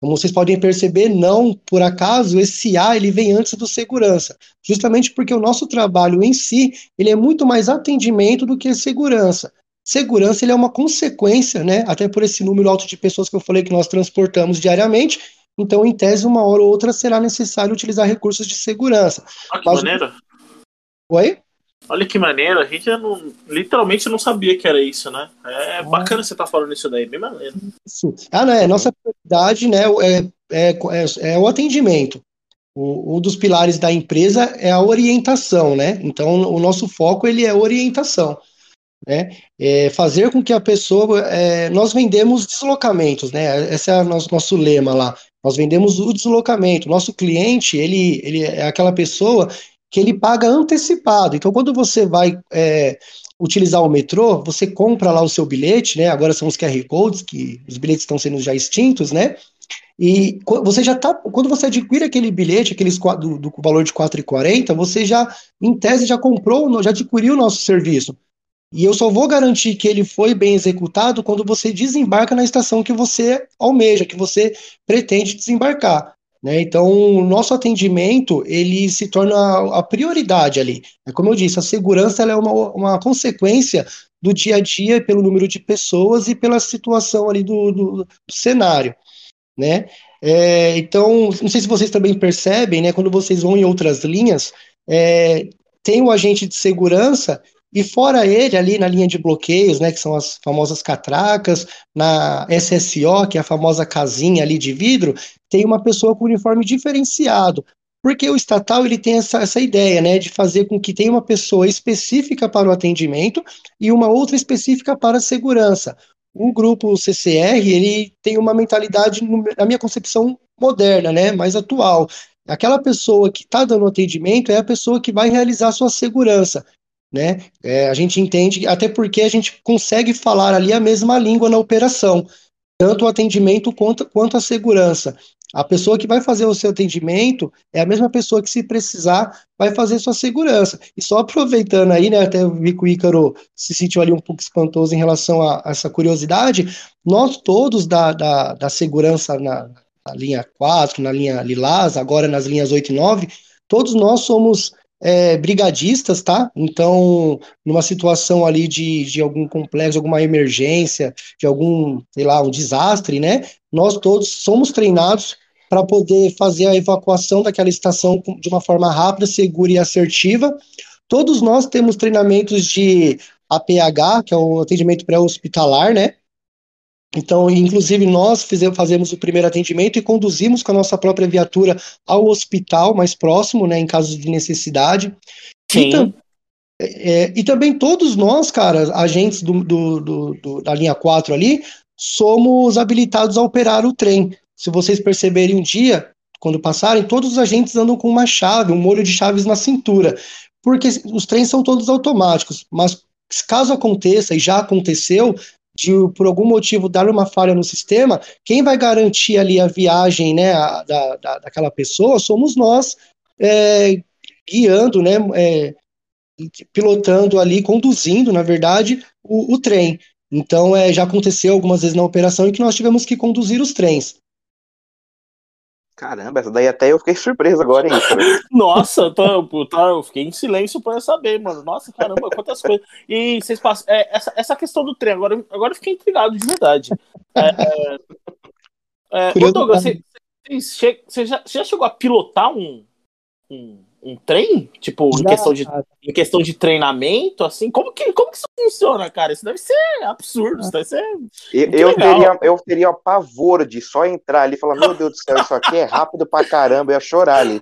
Como vocês podem perceber, não por acaso esse A ele vem antes do segurança, justamente porque o nosso trabalho em si ele é muito mais atendimento do que segurança. Segurança ele é uma consequência, né? Até por esse número alto de pessoas que eu falei que nós transportamos diariamente. Então, em tese, uma hora ou outra será necessário utilizar recursos de segurança. Ah, que Mas... maneira. Oi? Olha que maneiro, a gente não, literalmente não sabia que era isso, né? É ah. bacana você estar tá falando isso daí, bem maneiro. Isso. Ah, não, é, nossa prioridade né, é, é, é, é o atendimento. O, um dos pilares da empresa é a orientação, né? Então, o nosso foco ele é orientação. Né? É fazer com que a pessoa. É, nós vendemos deslocamentos, né? Esse é o nosso, nosso lema lá. Nós vendemos o deslocamento. Nosso cliente, ele, ele é aquela pessoa que ele paga antecipado. Então, quando você vai é, utilizar o metrô, você compra lá o seu bilhete, né? Agora são os QR Codes, que os bilhetes estão sendo já extintos, né? E você já tá, quando você adquire aquele bilhete, aqueles do, do valor de 4,40, você já, em tese, já comprou, já adquiriu o nosso serviço. E eu só vou garantir que ele foi bem executado quando você desembarca na estação que você almeja, que você pretende desembarcar. Né? Então, o nosso atendimento ele se torna a, prioridade ali. É como eu disse, a segurança é uma, uma consequência do dia a dia pelo número de pessoas e pela situação ali do, do, do cenário. Né? É, então, não sei se vocês também percebem, né, quando vocês vão em outras linhas, é, tem o agente de segurança e fora ele, ali na linha de bloqueios, né, que são as famosas catracas, na SSO, que é a famosa casinha ali de vidro, tem uma pessoa com uniforme diferenciado. Porque o estatal ele tem essa, essa ideia, né, de fazer com que tenha uma pessoa específica para o atendimento e uma outra específica para a segurança. O grupo CCR, ele tem uma mentalidade, na minha concepção, moderna, né, mais atual. Aquela pessoa que está dando atendimento é a pessoa que vai realizar sua segurança né? É, a gente entende, até porque a gente consegue falar ali a mesma língua na operação, tanto o atendimento quanto, quanto a segurança. A pessoa que vai fazer o seu atendimento é a mesma pessoa que, se precisar, vai fazer sua segurança. E só aproveitando aí, né, até vi que o Ícaro se sentiu ali um pouco espantoso em relação a, a essa curiosidade, nós todos da, da, da segurança na, na linha 4, na linha Lilás, agora nas linhas 8 e 9, todos nós somos é, brigadistas, tá? Então, numa situação ali de, de algum complexo, alguma emergência, de algum, sei lá, um desastre, né? Nós todos somos treinados para poder fazer a evacuação daquela estação de uma forma rápida, segura e assertiva. Todos nós temos treinamentos de APH, que é o atendimento pré-hospitalar, né? Então, inclusive, nós fizemos, fazemos o primeiro atendimento e conduzimos com a nossa própria viatura ao hospital mais próximo, né, em caso de necessidade. Sim. E, é, e também todos nós, cara, agentes do, do, do, do, da linha 4 ali, somos habilitados a operar o trem. Se vocês perceberem um dia, quando passarem, todos os agentes andam com uma chave, um molho de chaves na cintura, porque os trens são todos automáticos, mas caso aconteça, e já aconteceu, de por algum motivo dar uma falha no sistema, quem vai garantir ali a viagem né, a, da, da, daquela pessoa somos nós, é, guiando, né, é, pilotando ali, conduzindo, na verdade, o, o trem. Então, é, já aconteceu algumas vezes na operação em que nós tivemos que conduzir os trens. Caramba, essa daí até eu fiquei surpreso agora, hein? Nossa, tá, tá, eu fiquei em silêncio pra saber, mano. Nossa, caramba, quantas coisas. E vocês passam. É, essa, essa questão do trem, agora, agora eu fiquei intrigado de verdade. É, é, é ô Douglas, você, você, você, já, você já chegou a pilotar um, um, um trem? Tipo, em questão, de, em questão de treinamento, assim? Como que, como que isso funciona, cara? Isso deve ser absurdo, isso deve ser. Eu, eu teria, eu teria pavor de só entrar ali e falar: Meu Deus do céu, isso aqui é rápido pra caramba, eu ia chorar ali.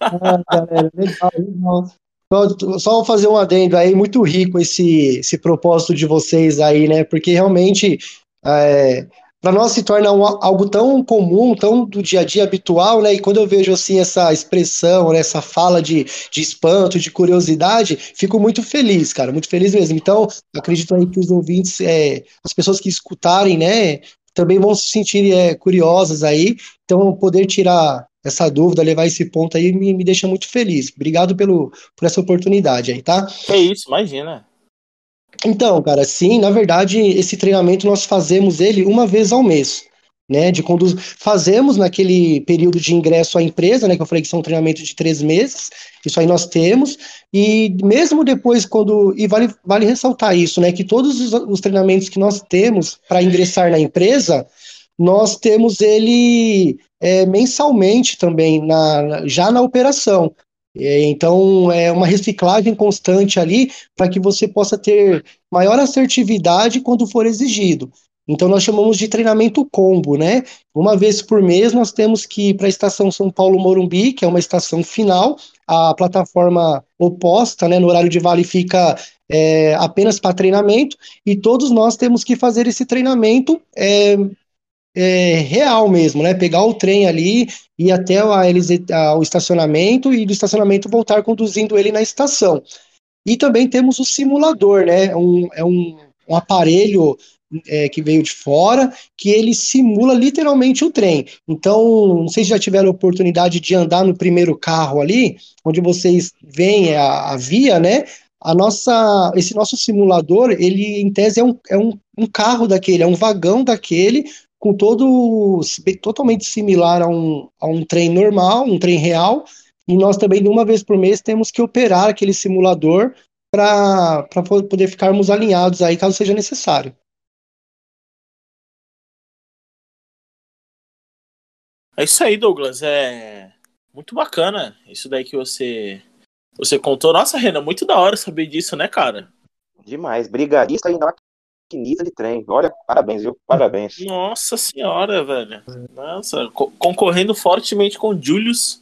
ah, galera, legal, legal. Só, só fazer um adendo aí, muito rico esse, esse propósito de vocês aí, né? Porque realmente é, para nós se torna um, algo tão comum, tão do dia a dia habitual, né? E quando eu vejo assim essa expressão, né, essa fala de, de espanto, de curiosidade, fico muito feliz, cara, muito feliz mesmo. Então, acredito aí que os ouvintes, é, as pessoas que escutarem, né, também vão se sentir é, curiosas aí. Então, poder tirar essa dúvida, levar esse ponto aí, me, me deixa muito feliz. Obrigado pelo, por essa oportunidade aí, tá? É isso, imagina. Então, cara, sim, na verdade, esse treinamento nós fazemos ele uma vez ao mês, né? De conduz... Fazemos naquele período de ingresso à empresa, né? Que eu falei que são um treinamento de três meses, isso aí nós temos, e mesmo depois, quando. E vale, vale ressaltar isso, né? Que todos os, os treinamentos que nós temos para ingressar na empresa, nós temos ele é, mensalmente também, na, já na operação. É, então, é uma reciclagem constante ali para que você possa ter maior assertividade quando for exigido. Então, nós chamamos de treinamento combo, né? Uma vez por mês, nós temos que ir para a estação São Paulo-Morumbi, que é uma estação final, a plataforma oposta, né, no horário de vale, fica é, apenas para treinamento, e todos nós temos que fazer esse treinamento é, é, real mesmo, né? Pegar o trem ali, ir até a, a, o estacionamento e do estacionamento voltar conduzindo ele na estação. E também temos o simulador, né? Um, é um, um aparelho é, que veio de fora, que ele simula literalmente o trem. Então, não sei se já tiveram a oportunidade de andar no primeiro carro ali, onde vocês veem a, a via, né? A nossa, esse nosso simulador, ele em tese é um, é um, um carro daquele, é um vagão daquele, com todo totalmente similar a um, a um trem normal, um trem real, e nós também, de uma vez por mês, temos que operar aquele simulador para poder ficarmos alinhados aí, caso seja necessário. É isso aí, Douglas. É muito bacana isso daí que você você contou. Nossa, Renan, muito da hora saber disso, né, cara? Demais. Brigarista e maquinista de trem. Olha, parabéns, viu? Parabéns. Nossa senhora, velho. Nossa, co concorrendo fortemente com Julius,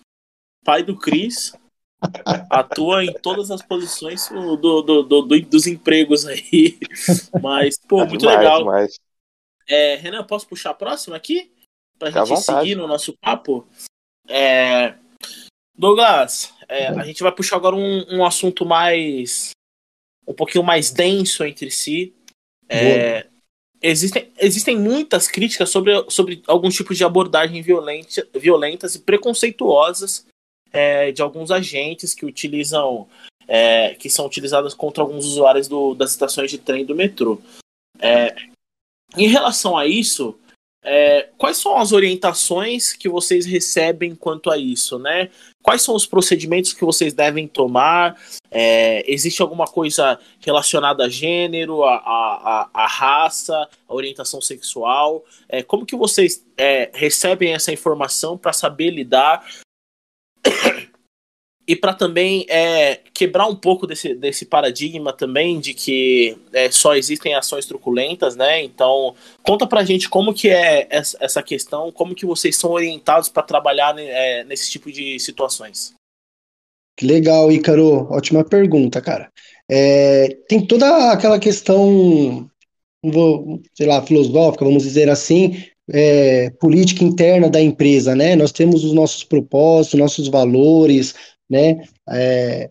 pai do Chris. Atua em todas as posições do, do, do, do dos empregos aí. Mas, pô, é muito demais, legal. Demais. É, Renan, posso puxar a próxima aqui? Pra Fica gente seguir no nosso papo? É, Douglas, é, a gente vai puxar agora um, um assunto mais. um pouquinho mais denso entre si. É, existem, existem muitas críticas sobre, sobre alguns tipos de abordagem violenta, violentas e preconceituosas é, de alguns agentes que utilizam. É, que são utilizadas contra alguns usuários do, das estações de trem do metrô. É, em relação a isso, é, quais são as orientações que vocês recebem quanto a isso, né? Quais são os procedimentos que vocês devem tomar? É, existe alguma coisa relacionada a gênero, a, a, a raça, a orientação sexual? É, como que vocês é, recebem essa informação para saber lidar e para também é, quebrar um pouco desse, desse paradigma também de que é, só existem ações truculentas, né? Então, conta pra gente como que é essa questão, como que vocês são orientados para trabalhar né, é, nesse tipo de situações. Legal, Ícaro. Ótima pergunta, cara. É, tem toda aquela questão, sei lá, filosófica, vamos dizer assim, é, política interna da empresa, né? Nós temos os nossos propósitos, nossos valores, né? É,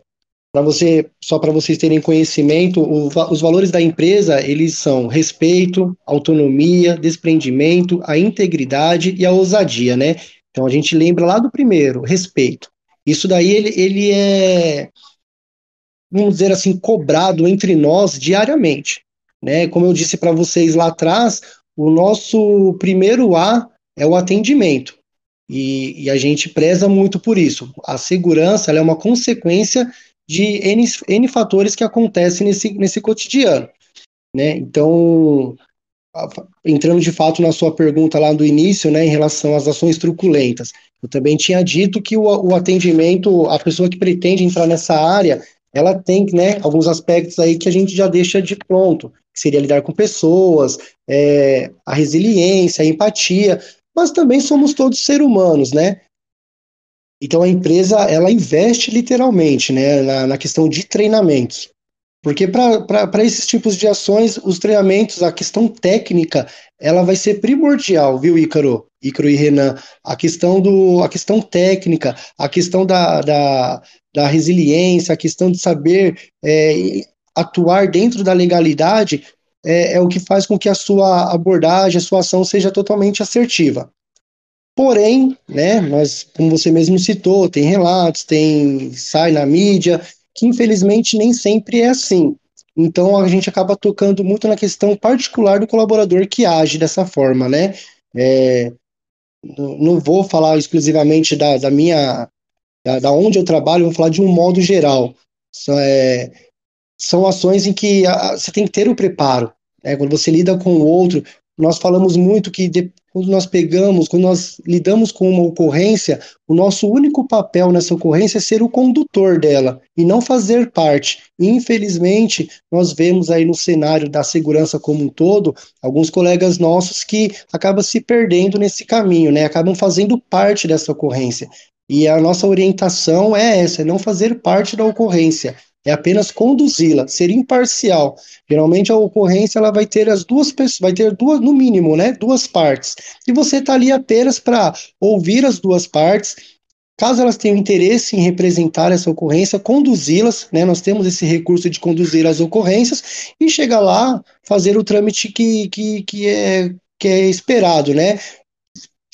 para você, só para vocês terem conhecimento, o, os valores da empresa eles são respeito, autonomia, desprendimento, a integridade e a ousadia, né? Então a gente lembra lá do primeiro, respeito. Isso daí ele, ele é, vamos dizer assim, cobrado entre nós diariamente, né? Como eu disse para vocês lá atrás, o nosso primeiro A é o atendimento. E, e, a gente preza muito por isso. A segurança é uma consequência de N, N fatores que acontecem nesse, nesse cotidiano. Né? Então, entrando de fato na sua pergunta lá do início, né, em relação às ações truculentas, eu também tinha dito que o, o atendimento, a pessoa que pretende entrar nessa área, ela tem né, alguns aspectos aí que a gente já deixa de pronto, que seria lidar com pessoas, é, a resiliência, a empatia, mas também somos todos seres humanos, né? Então a empresa ela investe literalmente né, na, na questão de treinamentos. Porque para esses tipos de ações, os treinamentos, a questão técnica, ela vai ser primordial, viu, Ícaro? Ícaro e Renan. A questão, do, a questão técnica, a questão da, da, da resiliência, a questão de saber é, atuar dentro da legalidade é, é o que faz com que a sua abordagem, a sua ação seja totalmente assertiva. Porém, né, mas como você mesmo citou, tem relatos, tem sai na mídia, que infelizmente nem sempre é assim. Então a gente acaba tocando muito na questão particular do colaborador que age dessa forma, né? É, não vou falar exclusivamente da, da minha, da, da, onde eu trabalho, vou falar de um modo geral. É, são ações em que a, você tem que ter o preparo. Né? Quando você lida com o outro, nós falamos muito que de, quando nós pegamos, quando nós lidamos com uma ocorrência, o nosso único papel nessa ocorrência é ser o condutor dela e não fazer parte. infelizmente, nós vemos aí no cenário da segurança como um todo, alguns colegas nossos que acabam se perdendo nesse caminho, né? Acabam fazendo parte dessa ocorrência. E a nossa orientação é essa, é não fazer parte da ocorrência, é apenas conduzi-la, ser imparcial. Geralmente a ocorrência ela vai ter as duas pessoas, vai ter duas, no mínimo, né, duas partes. E você está ali apenas para ouvir as duas partes. Caso elas tenham interesse em representar essa ocorrência, conduzi-las, né? Nós temos esse recurso de conduzir as ocorrências e chegar lá, fazer o trâmite que, que, que, é, que é esperado, né?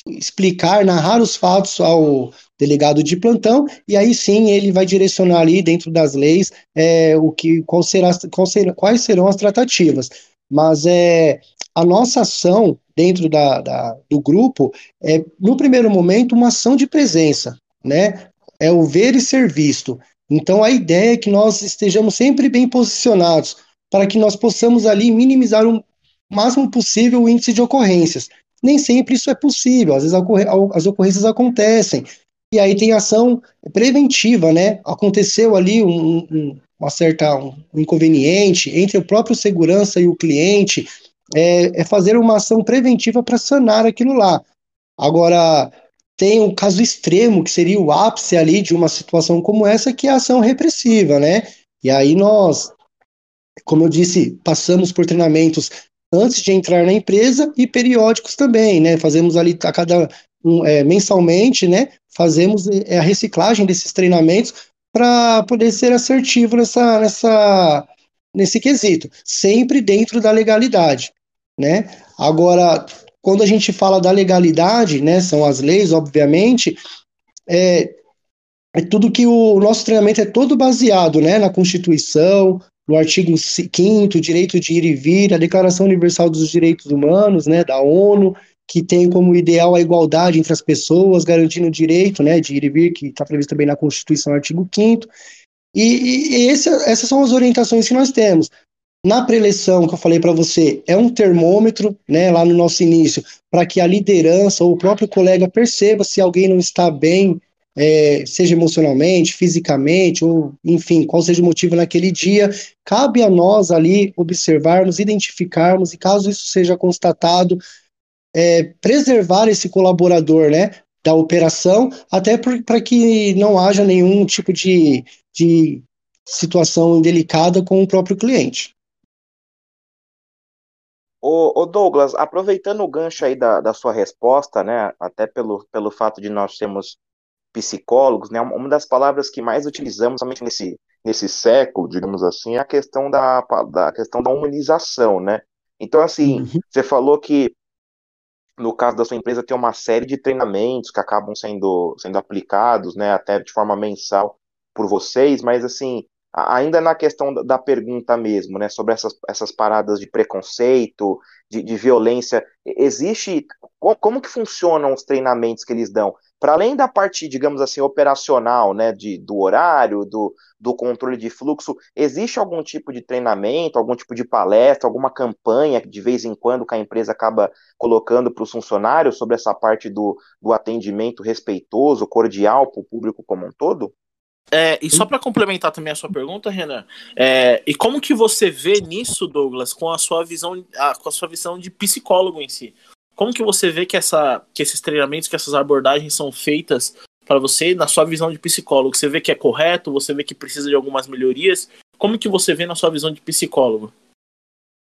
Explicar, narrar os fatos ao, delegado de plantão, e aí sim ele vai direcionar ali dentro das leis é, o que, qual será, qual quais serão as tratativas. Mas é, a nossa ação dentro da, da, do grupo é, no primeiro momento, uma ação de presença, né? É o ver e ser visto. Então a ideia é que nós estejamos sempre bem posicionados para que nós possamos ali minimizar o máximo possível o índice de ocorrências. Nem sempre isso é possível, às vezes as ocorrências acontecem, e aí tem ação preventiva, né? Aconteceu ali um, um, uma certa um inconveniente entre o próprio segurança e o cliente, é, é fazer uma ação preventiva para sanar aquilo lá. Agora, tem um caso extremo, que seria o ápice ali de uma situação como essa, que é a ação repressiva, né? E aí nós, como eu disse, passamos por treinamentos antes de entrar na empresa e periódicos também, né? Fazemos ali a cada um, é, mensalmente, né? Fazemos é, a reciclagem desses treinamentos para poder ser assertivo nessa, nessa, nesse quesito, sempre dentro da legalidade, né? Agora, quando a gente fala da legalidade, né, são as leis, obviamente, é, é tudo que o, o nosso treinamento é todo baseado, né, na Constituição, no artigo 5 direito de ir e vir, a Declaração Universal dos Direitos Humanos, né, da ONU, que tem como ideal a igualdade entre as pessoas, garantindo o direito né, de ir e vir, que está previsto também na Constituição, artigo 5 e, e esse, essas são as orientações que nós temos. Na preleção, que eu falei para você, é um termômetro, né, lá no nosso início, para que a liderança ou o próprio colega perceba se alguém não está bem, é, seja emocionalmente, fisicamente, ou enfim, qual seja o motivo naquele dia. Cabe a nós ali observarmos, identificarmos, e caso isso seja constatado, é, preservar esse colaborador, né, da operação, até para que não haja nenhum tipo de, de situação indelicada com o próprio cliente. Ô, Douglas, aproveitando o gancho aí da, da sua resposta, né, até pelo, pelo fato de nós sermos psicólogos, né, uma das palavras que mais utilizamos somente nesse, nesse século, digamos assim, é a questão da, da questão da humanização, né? Então, assim, uhum. você falou que no caso da sua empresa, tem uma série de treinamentos que acabam sendo, sendo aplicados, né, até de forma mensal por vocês, mas assim, ainda na questão da pergunta mesmo, né, sobre essas, essas paradas de preconceito, de, de violência, existe, como que funcionam os treinamentos que eles dão? Para além da parte, digamos assim, operacional, né, de, do horário, do, do controle de fluxo, existe algum tipo de treinamento, algum tipo de palestra, alguma campanha de vez em quando que a empresa acaba colocando para os funcionários sobre essa parte do, do atendimento respeitoso, cordial para o público como um todo? É, e só para complementar também a sua pergunta, Renan, é, e como que você vê nisso, Douglas, com a sua visão, a, com a sua visão de psicólogo em si? Como que você vê que, essa, que esses treinamentos, que essas abordagens são feitas para você, na sua visão de psicólogo? Você vê que é correto? Você vê que precisa de algumas melhorias? Como que você vê na sua visão de psicólogo?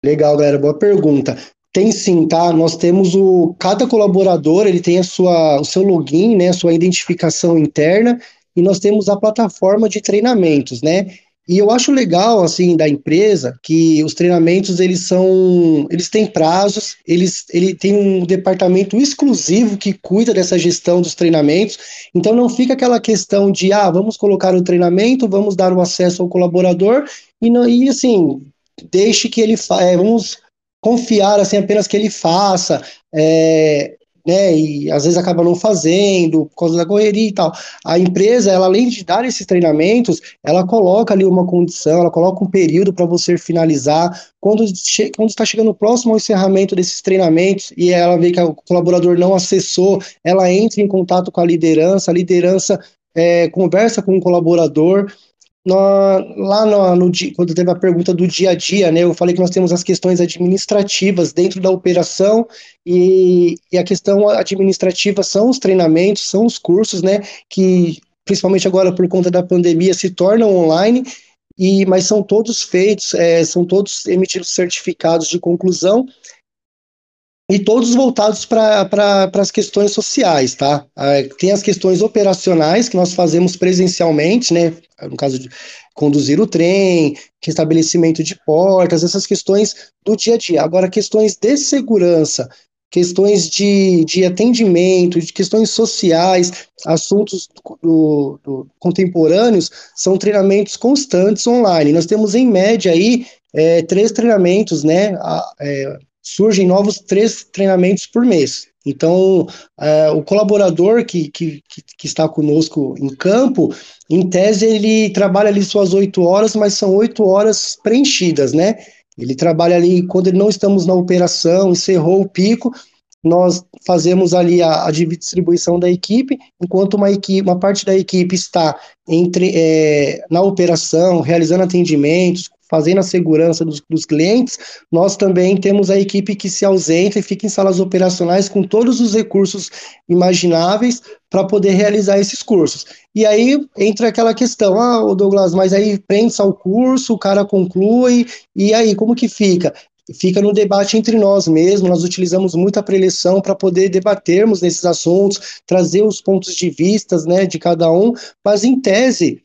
Legal, galera, boa pergunta. Tem sim, tá? Nós temos o cada colaborador, ele tem a sua o seu login, né, a sua identificação interna e nós temos a plataforma de treinamentos, né? E eu acho legal, assim, da empresa, que os treinamentos, eles são, eles têm prazos, eles, ele tem um departamento exclusivo que cuida dessa gestão dos treinamentos, então não fica aquela questão de, ah, vamos colocar o treinamento, vamos dar o acesso ao colaborador, e, não, e assim, deixe que ele, é, vamos confiar, assim, apenas que ele faça, é, né, e às vezes acaba não fazendo por causa da correria e tal. A empresa, ela além de dar esses treinamentos, ela coloca ali uma condição, ela coloca um período para você finalizar. Quando, quando está chegando próximo ao encerramento desses treinamentos e ela vê que o colaborador não acessou, ela entra em contato com a liderança, a liderança é, conversa com o colaborador, no, lá no, no, quando teve a pergunta do dia a dia, né, eu falei que nós temos as questões administrativas dentro da operação e, e, a questão administrativa são os treinamentos, são os cursos, né, que principalmente agora por conta da pandemia se tornam online, e mas são todos feitos, é, são todos emitidos certificados de conclusão e todos voltados para as questões sociais, tá? Ah, tem as questões operacionais que nós fazemos presencialmente, né? No caso de conduzir o trem, restabelecimento de portas, essas questões do dia a dia. Agora, questões de segurança, questões de, de atendimento, de questões sociais, assuntos do, do, contemporâneos, são treinamentos constantes online. Nós temos, em média, aí, é, três treinamentos, né? É, surgem novos três treinamentos por mês. Então, uh, o colaborador que, que, que, está conosco em campo, em tese, ele trabalha ali suas oito horas, mas são oito horas preenchidas, né? Ele trabalha ali, quando não estamos na operação, encerrou o pico, nós fazemos ali a, a distribuição da equipe, enquanto uma, equipe, uma parte da equipe está entre, é, na operação, realizando atendimentos, fazendo a segurança dos, dos, clientes, nós também temos a equipe que se ausenta e fica em salas operacionais com todos os recursos imagináveis para poder realizar esses cursos. E aí entra aquela questão, ah, Douglas, mas aí prende-se ao curso, o cara conclui, e aí, como que fica? fica no debate entre nós mesmos, nós utilizamos muita preleção para poder debatermos nesses assuntos, trazer os pontos de vistas né, de cada um, mas em tese,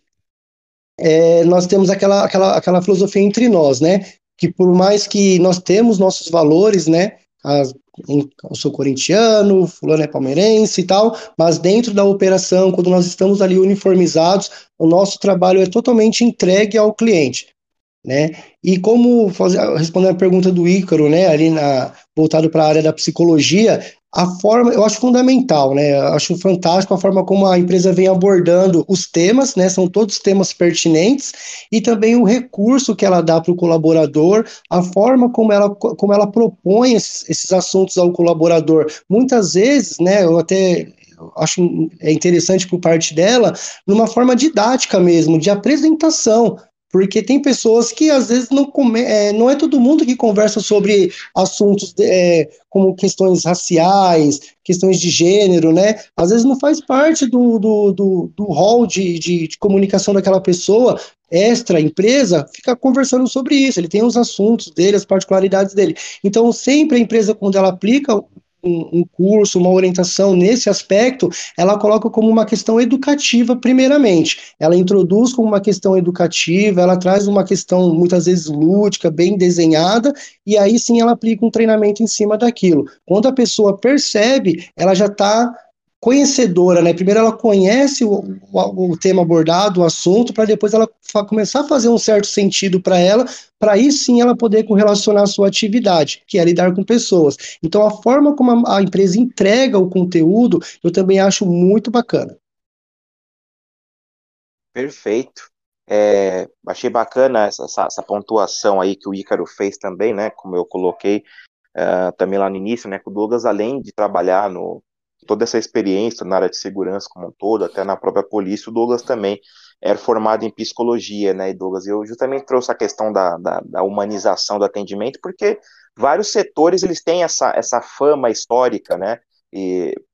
é, nós temos aquela, aquela, aquela filosofia entre nós, né? Que por mais que nós temos nossos valores, né? As, eu sou corintiano, fulano é palmeirense e tal, mas dentro da operação, quando nós estamos ali uniformizados, o nosso trabalho é totalmente entregue ao cliente, né? E como fazer, respondendo a pergunta do Ícaro, né, ali na voltado para a área da psicologia, a forma, eu acho fundamental, né? Acho fantástico a forma como a empresa vem abordando os temas, né? São todos temas pertinentes e também o recurso que ela dá para o colaborador, a forma como ela, como ela propõe esses, esses assuntos ao colaborador. Muitas vezes, né? Eu até acho é interessante por parte dela, numa forma didática mesmo, de apresentação. Porque tem pessoas que às vezes não, come, é, não é todo mundo que conversa sobre assuntos é, como questões raciais, questões de gênero, né? Às vezes não faz parte do, do, do, do hall de, de, de comunicação daquela pessoa, extra empresa, fica conversando sobre isso. Ele tem os assuntos dele, as particularidades dele. Então, sempre a empresa, quando ela aplica um, curso, uma orientação nesse aspecto, ela coloca como uma questão educativa, primeiramente. Ela introduz como uma questão educativa, ela traz uma questão muitas vezes lúdica, bem desenhada, e aí sim ela aplica um treinamento em cima daquilo. Quando a pessoa percebe, ela já está conhecedora, né? Primeiro ela conhece o, o, o tema abordado, o assunto, para depois ela começar a fazer um certo sentido para ela, para aí sim ela poder correlacionar a sua atividade, que é lidar com pessoas. Então a forma como a, a empresa entrega o conteúdo, eu também acho muito bacana. Perfeito. É, achei bacana essa, essa, essa, pontuação aí que o Ícaro fez também, né? Como eu coloquei uh, também lá no início, né? Que o Douglas, além de trabalhar no, toda essa experiência na área de segurança como um todo, até na própria polícia, o Douglas também era formado em psicologia, né, Douglas? Eu justamente trouxe a questão da, da, da, humanização do atendimento, porque vários setores eles têm essa, essa fama histórica, né?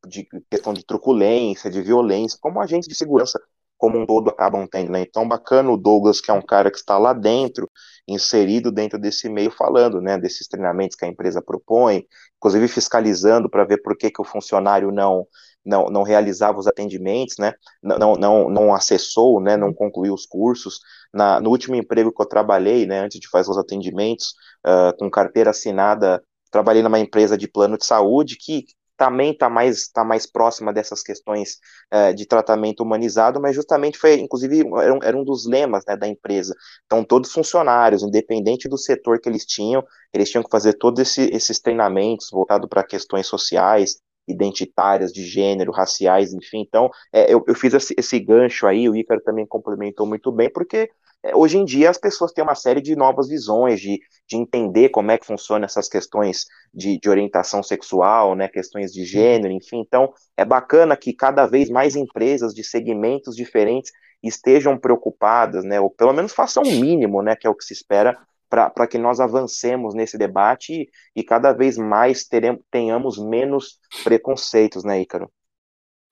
de questão de truculência, de violência, como agentes de segurança como um todo acabam tendo, né? Então, bacana o Douglas, que é um cara que está lá dentro, inserido dentro desse meio, falando, né, desses treinamentos que a empresa propõe, inclusive fiscalizando para ver por que, que o funcionário não, não, não realizava os atendimentos, né, não, não, não acessou, né, não concluiu os cursos. Na, no último emprego que eu trabalhei, né, antes de fazer os atendimentos, uh, com carteira assinada, trabalhei numa empresa de plano de saúde que também está mais, tá mais próxima dessas questões é, de tratamento humanizado, mas justamente foi, inclusive, era um, era um dos lemas né, da empresa. Então, todos os funcionários, independente do setor que eles tinham, eles tinham que fazer todos esse, esses treinamentos voltados para questões sociais, identitárias, de gênero, raciais, enfim. Então, é, eu, eu, fiz esse, esse, gancho aí, o Ícaro também complementou muito bem, porque hoje em dia as pessoas têm uma série de novas visões, de, de entender como é que funcionam essas questões de, de orientação sexual, né, questões de gênero, enfim. Então, é bacana que cada vez mais empresas de segmentos diferentes estejam preocupadas, né, ou pelo menos façam o mínimo, né, que é o que se espera para que nós avancemos nesse debate e, e cada vez mais teremos, tenhamos menos preconceitos, né, Ícaro?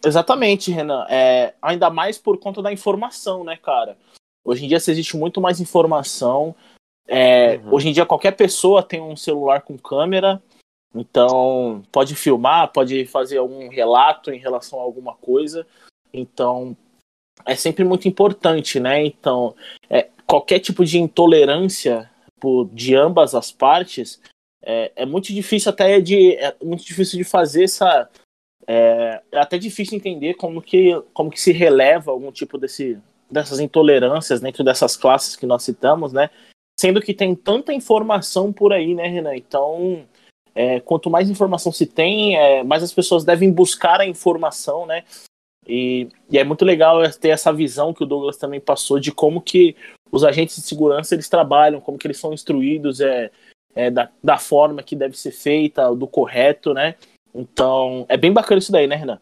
Exatamente, Renan. É, ainda mais por conta da informação, né, cara? Hoje em dia existe muito mais informação. É, uhum. Hoje em dia qualquer pessoa tem um celular com câmera, então pode filmar, pode fazer algum relato em relação a alguma coisa. Então é sempre muito importante, né? Então é, qualquer tipo de intolerância por, de ambas as partes, é, é muito difícil até de é muito difícil de fazer essa é, é, até difícil entender como que como que se releva algum tipo desse dessas intolerâncias dentro dessas classes que nós citamos, né? Sendo que tem tanta informação por aí, né, Renan? Então, é, quanto mais informação se tem, é, mais as pessoas devem buscar a informação, né? E, e, é muito legal ter essa visão que o Douglas também passou de como que os agentes de segurança eles trabalham, como que eles são instruídos é, é da, da forma que deve ser feita, do correto, né? Então, é bem bacana isso daí, né, Renan?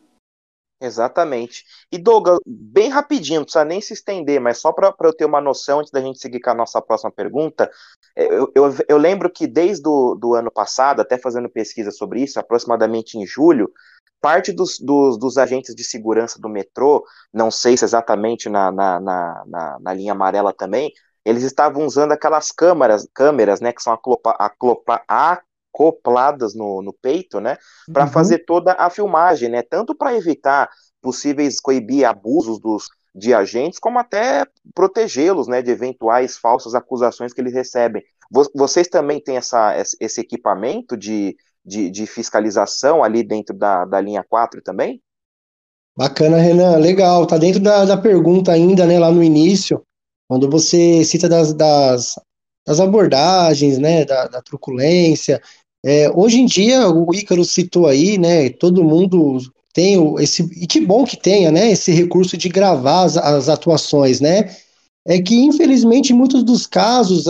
Exatamente. E Douglas, bem rapidinho, não precisa nem se estender, mas só para eu ter uma noção antes da gente seguir com a nossa próxima pergunta, é, eu, eu, eu lembro que desde o do ano passado, até fazendo pesquisa sobre isso, aproximadamente em julho, parte dos, dos, dos, agentes de segurança do metrô, não sei se exatamente na, na, na, na linha amarela também, eles estavam usando aquelas câmeras, câmeras né, que são aclopa, aclopa, acopladas no, no peito, né, para uhum. fazer toda a filmagem, né, tanto para evitar possíveis coibir abusos dos de agentes, como até protegê-los, né, de eventuais falsas acusações que eles recebem. Vocês também têm essa, esse equipamento de, de, de fiscalização ali dentro da, da linha 4 também? Bacana, Renan, legal. Tá dentro da, da pergunta ainda, né, lá no início, quando você cita das, das, das abordagens, né, da, da truculência. É, hoje em dia, o Ícaro citou aí, né, todo mundo tem esse, e que bom que tenha, né, esse recurso de gravar as, as atuações, né, é que, infelizmente, em muitos dos casos,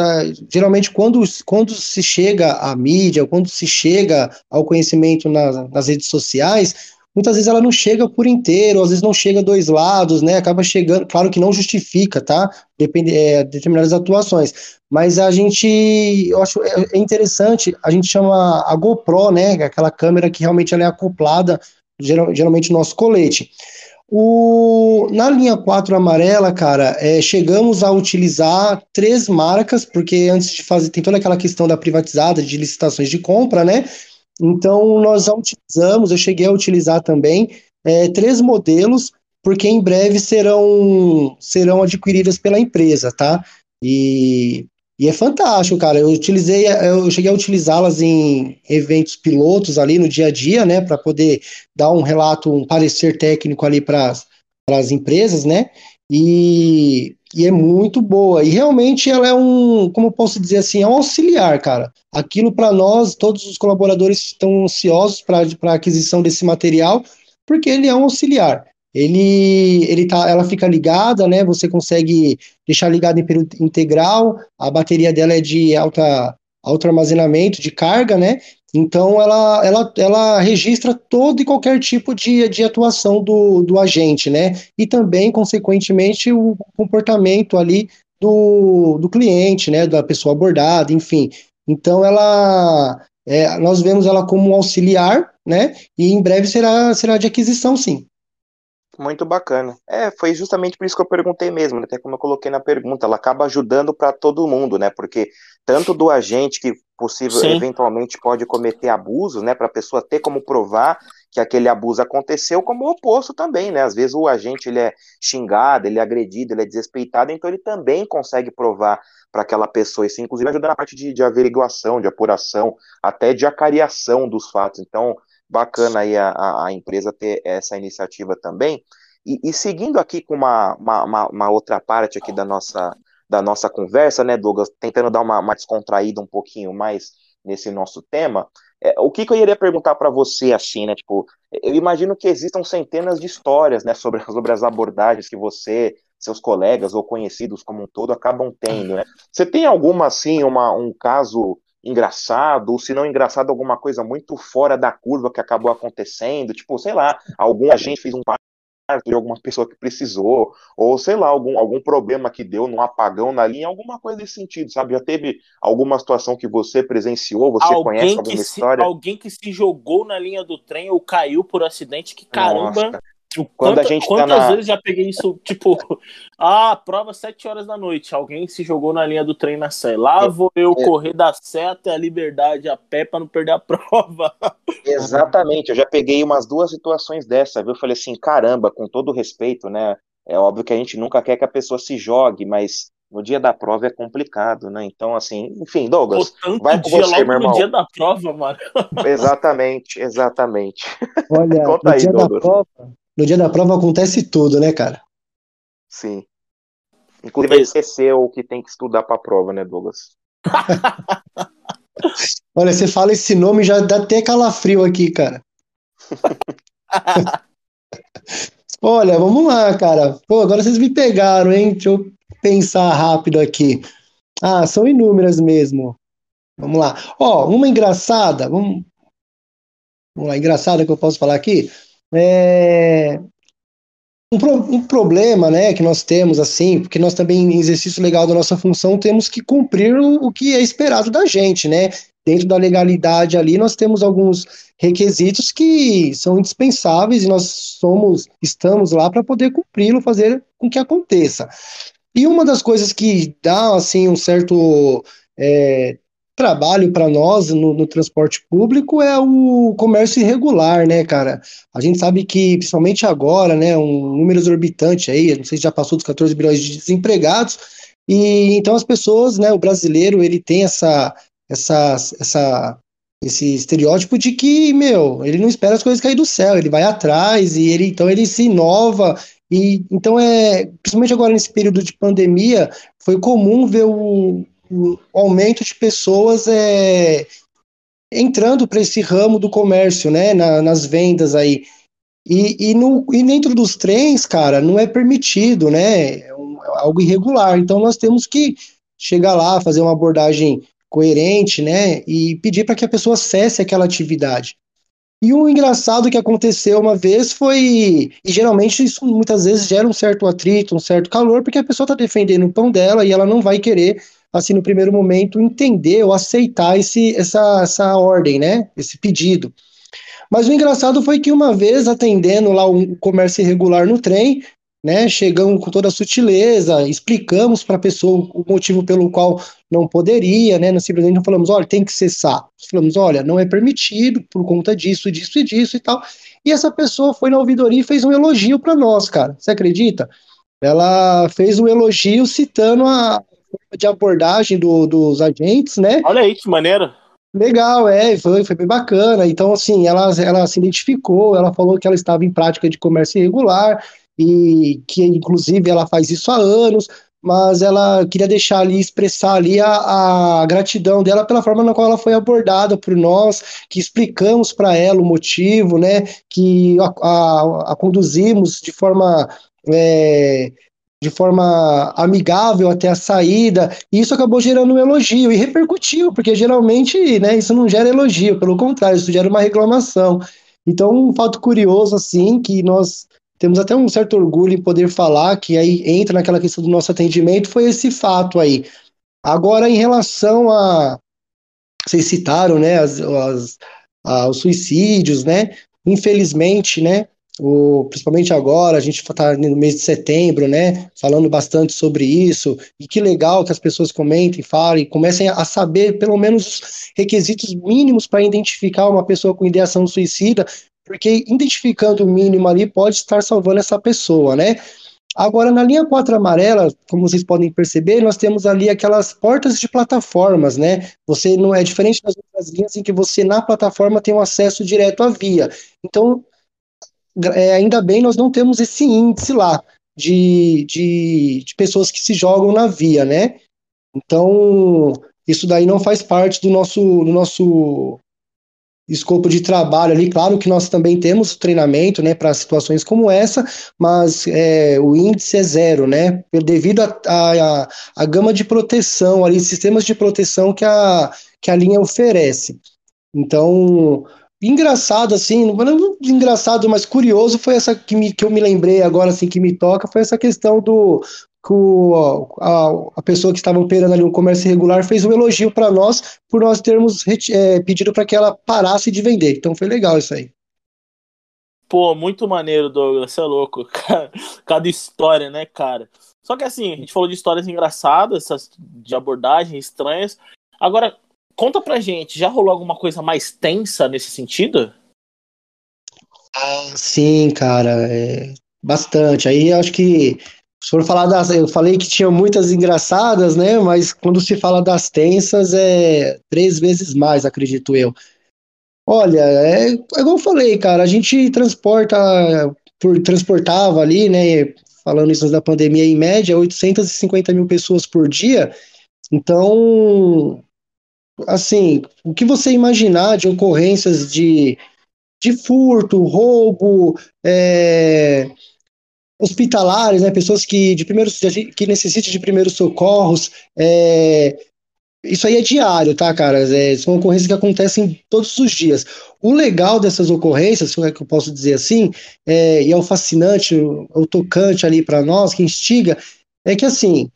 geralmente quando, quando se chega à mídia, quando se chega ao conhecimento nas, nas redes sociais, muitas vezes ela não chega por inteiro, às vezes não chega dois lados, né? Acaba chegando, claro que não justifica, tá? Depende, é, determinadas atuações. Mas a gente, eu acho é, é interessante, a gente chama a GoPro, né? Aquela câmera que realmente ela é acoplada, geral, geralmente no nosso colete. O, na linha 4 amarela, cara, é, chegamos a utilizar três marcas, porque antes de fazer, tem toda aquela questão da privatizada, de licitações de compra, né? Então, nós já utilizamos, eu cheguei a utilizar também, é, três modelos, porque em breve serão, serão adquiridas pela empresa, tá? E e é fantástico, cara. Eu utilizei, eu cheguei a utilizá-las em eventos pilotos ali no dia a dia, né, para poder dar um relato, um parecer técnico ali para as empresas, né? E, e é muito boa. E realmente ela é um, como posso dizer assim, é um auxiliar, cara. Aquilo para nós, todos os colaboradores estão ansiosos para a aquisição desse material, porque ele é um auxiliar ele, ele tá, ela fica ligada, né? Você consegue deixar ligada em período integral, a bateria dela é de alta, alto armazenamento de carga, né? Então ela, ela, ela registra todo e qualquer tipo de, de atuação do, do agente, né? E também, consequentemente, o comportamento ali do, do cliente, né? Da pessoa abordada, enfim. Então ela é, nós vemos ela como um auxiliar, né? E em breve será, será de aquisição, sim. Muito bacana. É, foi justamente por isso que eu perguntei mesmo, né? até como eu coloquei na pergunta, ela acaba ajudando para todo mundo, né? Porque tanto do agente que possível Sim. eventualmente pode cometer abusos, né, para a pessoa ter como provar que aquele abuso aconteceu, como o oposto também, né? Às vezes o agente ele é xingado, ele é agredido, ele é desrespeitado, então ele também consegue provar para aquela pessoa, isso inclusive ajuda na parte de, de averiguação, de apuração, até de acariação dos fatos. Então, bacana aí a, a empresa ter essa iniciativa também. E, e seguindo aqui com uma, uma, uma, outra parte aqui da nossa, da nossa conversa, né, Douglas, tentando dar uma, uma descontraída um pouquinho mais nesse nosso tema, é, o que, que, eu iria perguntar para você, assim, né, tipo, eu imagino que existam centenas de histórias, né, sobre, sobre as abordagens que você, seus colegas ou conhecidos como um todo acabam tendo, né? Você tem alguma, assim, uma, um caso engraçado, ou se não engraçado, alguma coisa muito fora da curva que acabou acontecendo, tipo, sei lá, algum agente fez um parto de alguma pessoa que precisou, ou sei lá, algum, algum problema que deu num apagão na linha, alguma coisa nesse sentido, sabe? Já teve alguma situação que você presenciou, você alguém conhece alguma história? alguém que se jogou na linha do trem ou caiu por acidente, que caramba, Nossa. Quando Quanta, a gente tá quantas na... vezes já peguei isso, tipo, ah, prova 7 horas da noite, alguém se jogou na linha do trem na Sé. Lá é, vou eu é. correr da Sé até a Liberdade a pé para não perder a prova. Exatamente, eu já peguei umas duas situações dessa, viu? Eu falei assim, caramba, com todo respeito, né? É óbvio que a gente nunca quer que a pessoa se jogue, mas no dia da prova é complicado, né? Então, assim, enfim, Douglas, Pô, vai com dia você, meu irmão. no dia da prova, mano. Exatamente, exatamente. Olha, Conta no aí, dia Douglas. da prova, no dia da prova acontece tudo, né, cara? Sim. Inclusive esqueceu o que tem que estudar para a prova, né, Douglas? Olha, você fala esse nome já dá até calafrio aqui, cara. Olha, vamos lá, cara. Pô, agora vocês me pegaram, hein? Deixa eu pensar rápido aqui. Ah, são inúmeras mesmo. Vamos lá. Ó, uma engraçada. Vamos, vamos lá, engraçada que eu posso falar aqui. É, um, pro, um, problema né, que nós temos, assim, porque nós também, em exercício legal da nossa função, temos que cumprir o, o que é esperado da gente, né? Dentro da legalidade ali, nós temos alguns requisitos que são indispensáveis e nós somos, estamos lá para poder cumpri-lo, fazer com que aconteça. E uma das coisas que dá, assim, um certo é, trabalho para nós no, no, transporte público é o comércio irregular, né, cara? A gente sabe que, principalmente agora, né, um número exorbitante aí, não sei se já passou dos 14 bilhões de desempregados, e então as pessoas, né, o brasileiro, ele tem essa, essa, essa, esse estereótipo de que, meu, ele não espera as coisas cair do céu, ele vai atrás e ele, então ele se inova, e então é, principalmente agora nesse período de pandemia, foi comum ver o, o aumento de pessoas é, entrando para esse ramo do comércio, né, na, nas vendas aí. E, e, no, e dentro dos trens, cara, não é permitido, né, é, um, é algo irregular. Então nós temos que chegar lá, fazer uma abordagem coerente, né, e pedir para que a pessoa cesse aquela atividade. E o engraçado que aconteceu uma vez foi, e geralmente isso muitas vezes gera um certo atrito, um certo calor, porque a pessoa está defendendo o pão dela e ela não vai querer assim, no primeiro momento, entender ou aceitar esse, essa, essa ordem, né? Esse pedido. Mas o engraçado foi que uma vez atendendo lá um comércio irregular no trem, né, chegamos com toda a sutileza, explicamos para a pessoa o motivo pelo qual não poderia, né, nós simplesmente não falamos, olha, tem que cessar. Falamos, olha, não é permitido por conta disso, disso e disso e tal. E essa pessoa foi na ouvidoria e fez um elogio para nós, cara. Você acredita? Ela fez um elogio citando a, de abordagem do, dos agentes, né? Olha aí, que maneira. Legal, é, foi, foi bem bacana. Então, assim, ela, ela se identificou, ela falou que ela estava em prática de comércio irregular e que, inclusive, ela faz isso há anos, mas ela queria deixar ali, expressar ali a, a gratidão dela pela forma na qual ela foi abordada por nós, que explicamos para ela o motivo, né, que a, a, a conduzimos de forma é, de forma amigável até a saída, e isso acabou gerando um elogio e repercutiu, porque geralmente né, isso não gera elogio, pelo contrário, isso gera uma reclamação. Então, um fato curioso, assim, que nós temos até um certo orgulho em poder falar, que aí entra naquela questão do nosso atendimento, foi esse fato aí. Agora, em relação a. Vocês citaram, né, as, as a, os suicídios, né? Infelizmente, né? O, principalmente agora, a gente está no mês de setembro, né? Falando bastante sobre isso. E que legal que as pessoas comentem, falem, comecem a saber pelo menos os requisitos mínimos para identificar uma pessoa com ideação suicida, porque identificando o mínimo ali pode estar salvando essa pessoa, né? Agora, na linha 4 amarela, como vocês podem perceber, nós temos ali aquelas portas de plataformas, né? Você não é diferente das outras linhas em que você na plataforma tem um acesso direto à via. Então, é, ainda bem nós não temos esse índice lá de, de, de pessoas que se jogam na via, né? Então, isso daí não faz parte do nosso, do nosso escopo de trabalho ali. Claro que nós também temos treinamento né, para situações como essa, mas é, o índice é zero, né? Devido a, gama de proteção ali, sistemas de proteção que a, que a linha oferece. Então, engraçado assim, não engraçado, mas curioso foi essa que, me, que eu me lembrei agora assim que me toca, foi essa questão do que o, a, a, pessoa que estava operando ali o comércio irregular fez um elogio para nós por nós termos é, pedido para que ela parasse de vender. Então foi legal isso aí. Pô, muito maneiro, Douglas, você é louco. Cada história, né, cara? Só que assim, a gente falou de histórias engraçadas, de abordagens estranhas. Agora, conta pra gente, já rolou alguma coisa mais tensa nesse sentido? Ah, sim, cara, é, bastante. Aí acho que se for falar das. Eu falei que tinha muitas engraçadas, né? Mas quando se fala das tensas, é três vezes mais, acredito eu. Olha, é, é igual eu falei, cara, a gente transporta, por, transportava ali, né? Falando isso da pandemia, em média, 850 mil pessoas por dia. Então, assim, o que você imaginar de ocorrências de, de furto, roubo, é, hospitalares, né, pessoas que, de primeiros, que necessitam de primeiros socorros. É, isso aí é diário, tá, cara? É, são ocorrências que acontecem todos os dias. O legal dessas ocorrências, se é que eu posso dizer assim, é, e é o fascinante, o, o tocante ali para nós, que instiga, é que assim,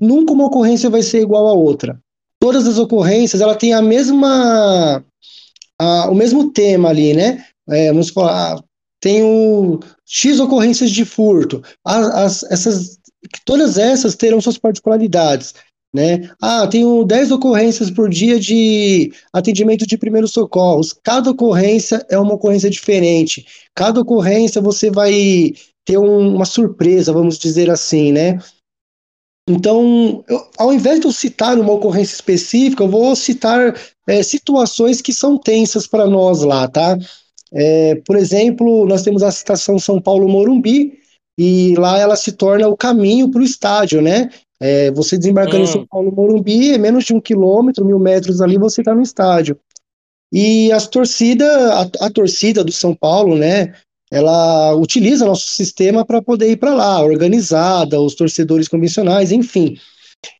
nunca uma ocorrência vai ser igual a outra. Todas as ocorrências, ela tem a mesma, a, o mesmo tema ali, né? É, vamos falar, tenho X ocorrências de furto. As, as, essas, todas essas terão suas particularidades. Né? Ah, tenho 10 ocorrências por dia de atendimento de primeiros socorros. Cada ocorrência é uma ocorrência diferente. Cada ocorrência você vai ter um, uma surpresa, vamos dizer assim, né? Então, eu, ao invés de eu citar uma ocorrência específica, eu vou citar é, situações que são tensas para nós lá, tá? É, por exemplo, nós temos a estação São Paulo Morumbi, e lá ela se torna o caminho para o estádio, né? É, você desembarcando hum. em São Paulo Morumbi, é menos de um quilômetro, mil metros ali, você está no estádio. E as torcida, a, a, torcida do São Paulo, né? Ela utiliza nosso sistema para poder ir para lá, organizada, os torcedores convencionais, enfim.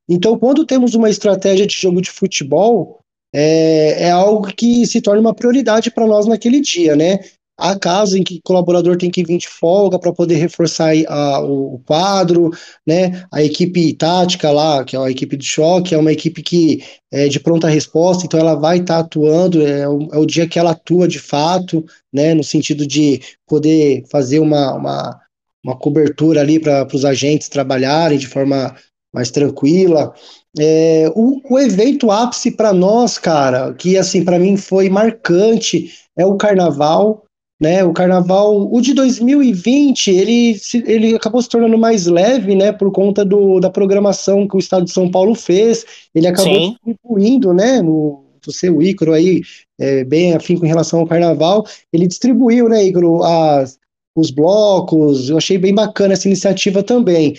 Então, quando temos uma estratégia de jogo de futebol, é, é algo que se torna uma prioridade para nós naquele dia, né? Há casos em que o colaborador tem que vir de folga para poder reforçar a, o quadro, né? A equipe tática lá, que é a equipe de choque, é uma equipe que é de pronta resposta, então ela vai estar tá atuando, é o, é o, dia que ela atua de fato, né? No sentido de poder fazer uma, uma, uma cobertura ali para os agentes trabalharem de forma mais tranquila. É, o, o, evento ápice para nós, cara, que assim para mim foi marcante, é o Carnaval, né? O Carnaval, o de 2020, ele, ele acabou se tornando mais leve, né? Por conta do, da programação que o Estado de São Paulo fez. Ele acabou Sim. distribuindo, né? No, você, o Ícaro aí, é, bem afim com relação ao Carnaval, ele distribuiu, né, Ícaro, as, os blocos. Eu achei bem bacana essa iniciativa também.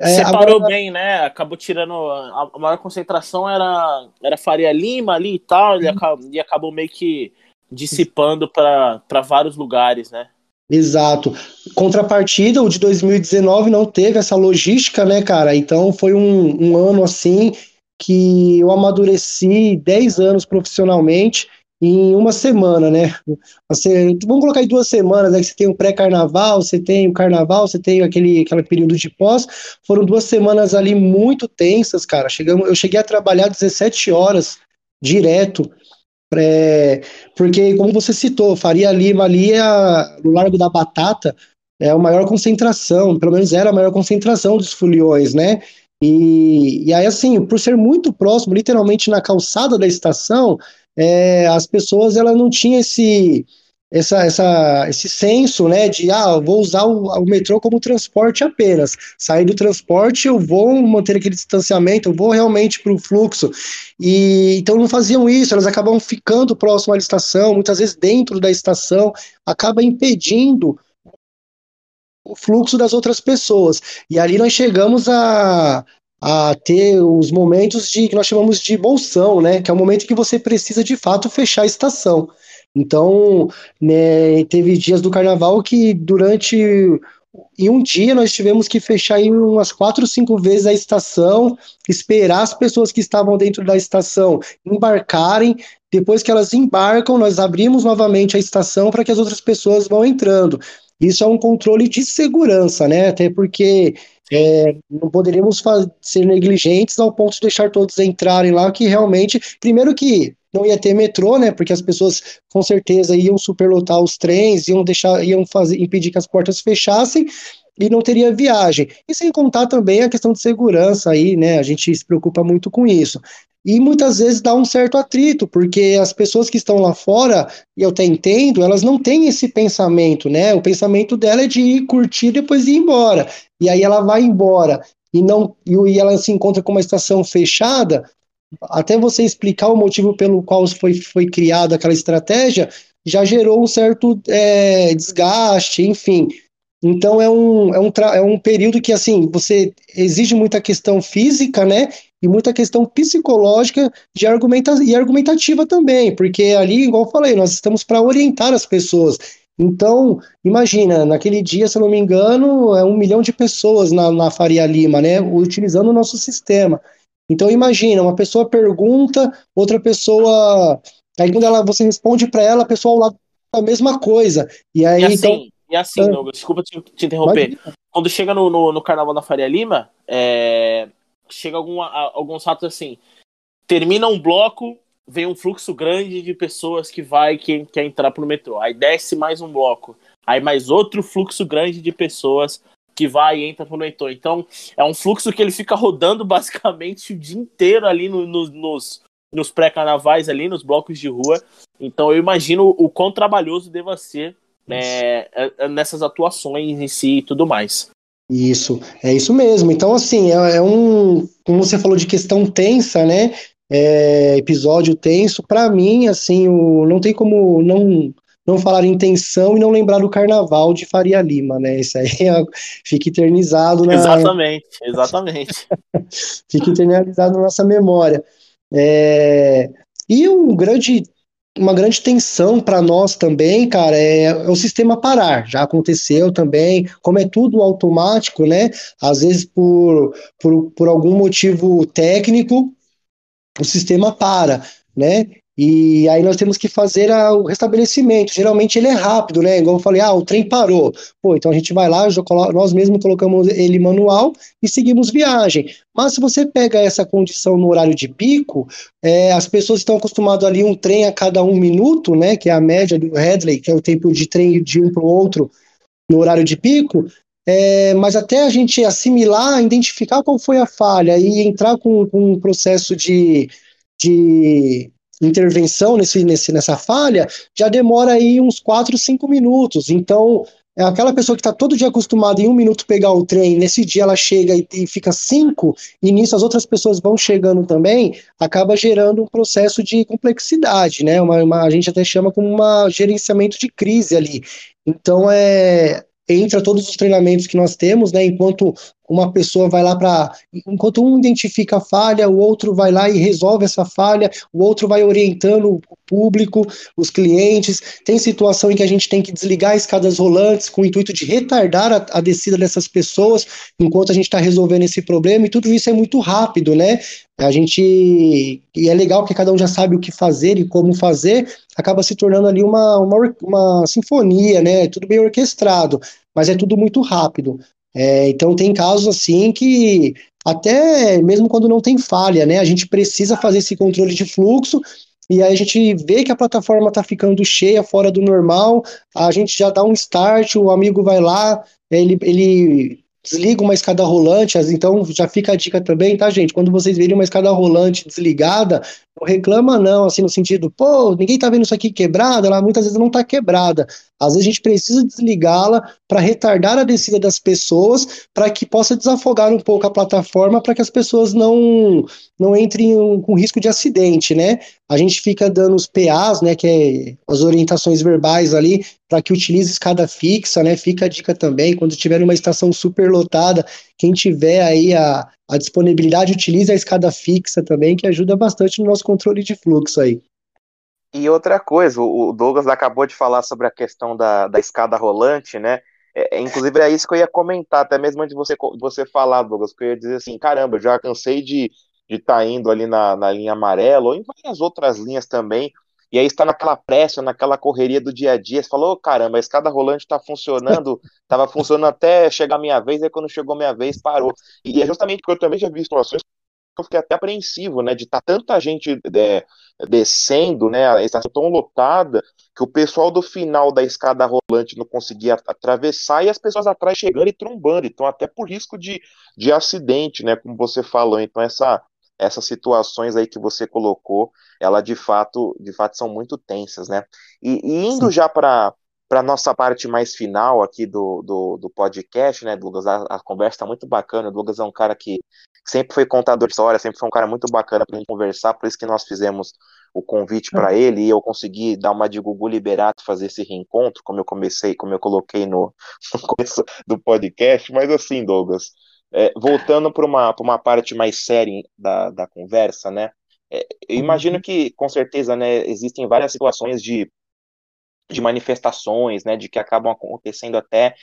É, Separou agora... bem, né? Acabou tirando. A, maior concentração era, era Faria Lima ali e tal, acabou, e acabou meio que dissipando para vários lugares, né? Exato. Contrapartida, o de 2019 não teve essa logística, né, cara? Então foi um, um ano assim que eu amadureci 10 anos profissionalmente em uma semana, né? Você, vamos colocar em duas semanas, né? Você tem o pré-carnaval, você tem o carnaval, você tem aquele, aquele período de pós. Foram duas semanas ali muito tensas, cara. Chegamos, eu cheguei a trabalhar 17 horas direto. É, porque, como você citou, Faria Lima ali, a, no Largo da Batata, é a maior concentração, pelo menos era a maior concentração dos foliões, né? E, e aí, assim, por ser muito próximo, literalmente na calçada da estação, é, as pessoas ela não tinham esse, essa, essa, esse senso, né, de, ah, vou usar o, o, metrô como transporte apenas. Sair do transporte, eu vou manter aquele distanciamento, eu vou realmente para o fluxo. E então não faziam isso, elas acabam ficando próximo à estação, muitas vezes dentro da estação, acaba impedindo o fluxo das outras pessoas. E ali nós chegamos a, a ter os momentos de que nós chamamos de bolsão, né? Que é o momento que você precisa de fato fechar a estação. Então, né, teve dias do carnaval que durante em um dia nós tivemos que fechar em umas quatro, cinco vezes a estação, esperar as pessoas que estavam dentro da estação embarcarem. Depois que elas embarcam, nós abrimos novamente a estação para que as outras pessoas vão entrando. Isso é um controle de segurança, né? Até porque é, não poderíamos ser negligentes ao ponto de deixar todos entrarem lá, que realmente, primeiro que não ia ter metrô, né? Porque as pessoas com certeza iam superlotar os trens, iam deixar, iam fazer, impedir que as portas fechassem e não teria viagem. E sem contar também a questão de segurança aí, né? A gente se preocupa muito com isso. E muitas vezes dá um certo atrito, porque as pessoas que estão lá fora, e eu até entendo, elas não têm esse pensamento, né? O pensamento dela é de ir curtir e depois ir embora. E aí ela vai embora e não e ela se encontra com uma estação fechada, até você explicar o motivo pelo qual foi, foi criada aquela estratégia, já gerou um certo é, desgaste, enfim. Então é um, é, um é um período que assim você exige muita questão física, né? E muita questão psicológica de argumenta e argumentativa também, porque ali, igual eu falei, nós estamos para orientar as pessoas. Então, imagina, naquele dia, se eu não me engano, é um milhão de pessoas na, na Faria Lima, né? Utilizando o nosso sistema. Então, imagina, uma pessoa pergunta, outra pessoa. Aí, quando ela, você responde para ela, a pessoa ao lado a mesma coisa. E aí, e assim, então, e assim, Douglas, desculpa te, te interromper. Quando chega no, no, no, Carnaval da Faria Lima, é, chega algum, alguns fatos assim. Termina um bloco, vem um fluxo grande de pessoas que vai, que quer entrar pro metrô. Aí desce mais um bloco. Aí mais outro fluxo grande de pessoas que vai e entra pro metrô. Então, é um fluxo que ele fica rodando basicamente o dia inteiro ali no, no, nos, nos pré-carnavais ali, nos blocos de rua. Então, eu imagino o quão trabalhoso deva ser né, nessas atuações em si e tudo mais. Isso, é isso mesmo. Então, assim, é, é um. Como você falou de questão tensa, né? É, episódio tenso, para mim, assim, o, não tem como não não falar em tensão e não lembrar do carnaval de Faria Lima, né? Isso aí é, fica eternizado na. Exatamente, exatamente. fica eternizado na nossa memória. É... E um grande uma grande tensão para nós também, cara, é, é, o sistema parar. Já aconteceu também, como é tudo automático, né? Às vezes por, por, por algum motivo técnico, o sistema para, né? E aí nós temos que fazer a, o restabelecimento. Geralmente ele é rápido, né? Igual eu falei, ah, o trem parou. Pô, então a gente vai lá, nós mesmos colocamos ele manual e seguimos viagem. Mas se você pega essa condição no horário de pico, é, as pessoas estão acostumadas ali um trem a cada um minuto, né? Que é a média do Headley, que é o tempo de trem de um para o outro no horário de pico. É, mas até a gente assimilar, identificar qual foi a falha e entrar com, com um processo de, de intervenção nesse, nesse, nessa falha, já demora aí uns 4, 5 minutos. Então, é aquela pessoa que está todo dia acostumada em um minuto pegar o trem, nesse dia ela chega e, e, fica cinco, e nisso as outras pessoas vão chegando também, acaba gerando um processo de complexidade, né? Uma, uma, a gente até chama como um gerenciamento de crise ali. Então é entra todos os treinamentos que nós temos, né? Enquanto uma pessoa vai lá para. Enquanto um identifica a falha, o outro vai lá e resolve essa falha, o outro vai orientando o público, os clientes. Tem situação em que a gente tem que desligar escadas rolantes com o intuito de retardar a, a descida dessas pessoas enquanto a gente está resolvendo esse problema, e tudo isso é muito rápido, né? A gente. E é legal que cada um já sabe o que fazer e como fazer, acaba se tornando ali uma, uma, uma sinfonia, né? Tudo bem orquestrado, mas é tudo muito rápido. É, então tem casos assim que até mesmo quando não tem falha, né, a gente precisa fazer esse controle de fluxo e aí a gente vê que a plataforma está ficando cheia, fora do normal, a gente já dá um start, o amigo vai lá, ele, ele desliga uma escada rolante, então já fica a dica também, tá, gente? Quando vocês verem uma escada rolante desligada, não reclama não, assim, no sentido, pô, ninguém tá vendo isso aqui quebrada, ela muitas vezes não tá quebrada. Às vezes a gente precisa desligá-la para retardar a descida das pessoas, para que possa desafogar um pouco a plataforma, para que as pessoas não não entrem com risco de acidente, né? A gente fica dando os PAs, né, que é as orientações verbais ali, para que utilize escada fixa, né? Fica a dica também, quando tiver uma estação super lotada, quem tiver aí a, a disponibilidade, utilize a escada fixa também, que ajuda bastante no nosso controle de fluxo aí. E outra coisa, o Douglas acabou de falar sobre a questão da, da escada rolante, né? É, é inclusive é isso que eu ia comentar, até mesmo antes de você, você falar, Douglas, que eu ia dizer assim, caramba, já cansei de estar tá indo ali na, na linha amarela, ou em várias outras linhas também, e aí está naquela pressa, naquela correria do dia a dia, você falou, oh, caramba, a escada rolante está funcionando, estava funcionando até chegar a minha vez, aí quando chegou a minha vez, parou. E é justamente porque eu também já vi situações que eu fiquei até apreensivo, né, de estar tá tanta gente é, descendo, né, a estação tão lotada, que o pessoal do final da escada rolante não conseguia atravessar e as pessoas atrás chegando e trombando, então até por risco de, de acidente, né, como você falou, então essa essas situações aí que você colocou, ela de fato, de fato são muito tensas, né? E, e indo Sim. já para para nossa parte mais final aqui do, do, do podcast, né, Douglas? A, a conversa está muito bacana. O Douglas é um cara que sempre foi contador de história, sempre foi um cara muito bacana para gente conversar, por isso que nós fizemos o convite para ele e eu consegui dar uma de Gugu Liberato fazer esse reencontro, como eu comecei, como eu coloquei no, no começo do podcast. Mas assim, Douglas, é, voltando para uma, uma parte mais séria da, da conversa, né? É, eu imagino uhum. que, com certeza, né, existem várias situações de, de manifestações, né, de que acabam acontecendo até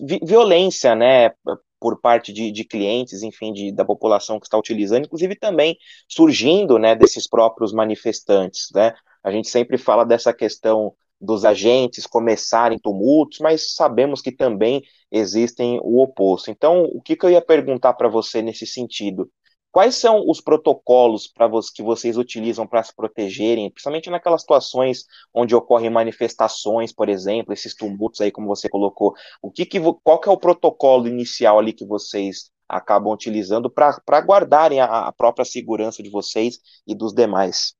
vi violência, né, por parte de, de clientes, enfim, de, da população que está utilizando, inclusive também surgindo, né, desses próprios manifestantes, né? A gente sempre fala dessa questão dos agentes começarem tumultos, mas sabemos que também existem o oposto. Então, o que, que eu ia perguntar para você nesse sentido? Quais são os protocolos para que vocês utilizam para se protegerem, principalmente naquelas situações onde ocorrem manifestações, por exemplo, esses tumultos aí, como você colocou? O que, que qual que é o protocolo inicial ali que vocês acabam utilizando para guardarem a, a própria segurança de vocês e dos demais?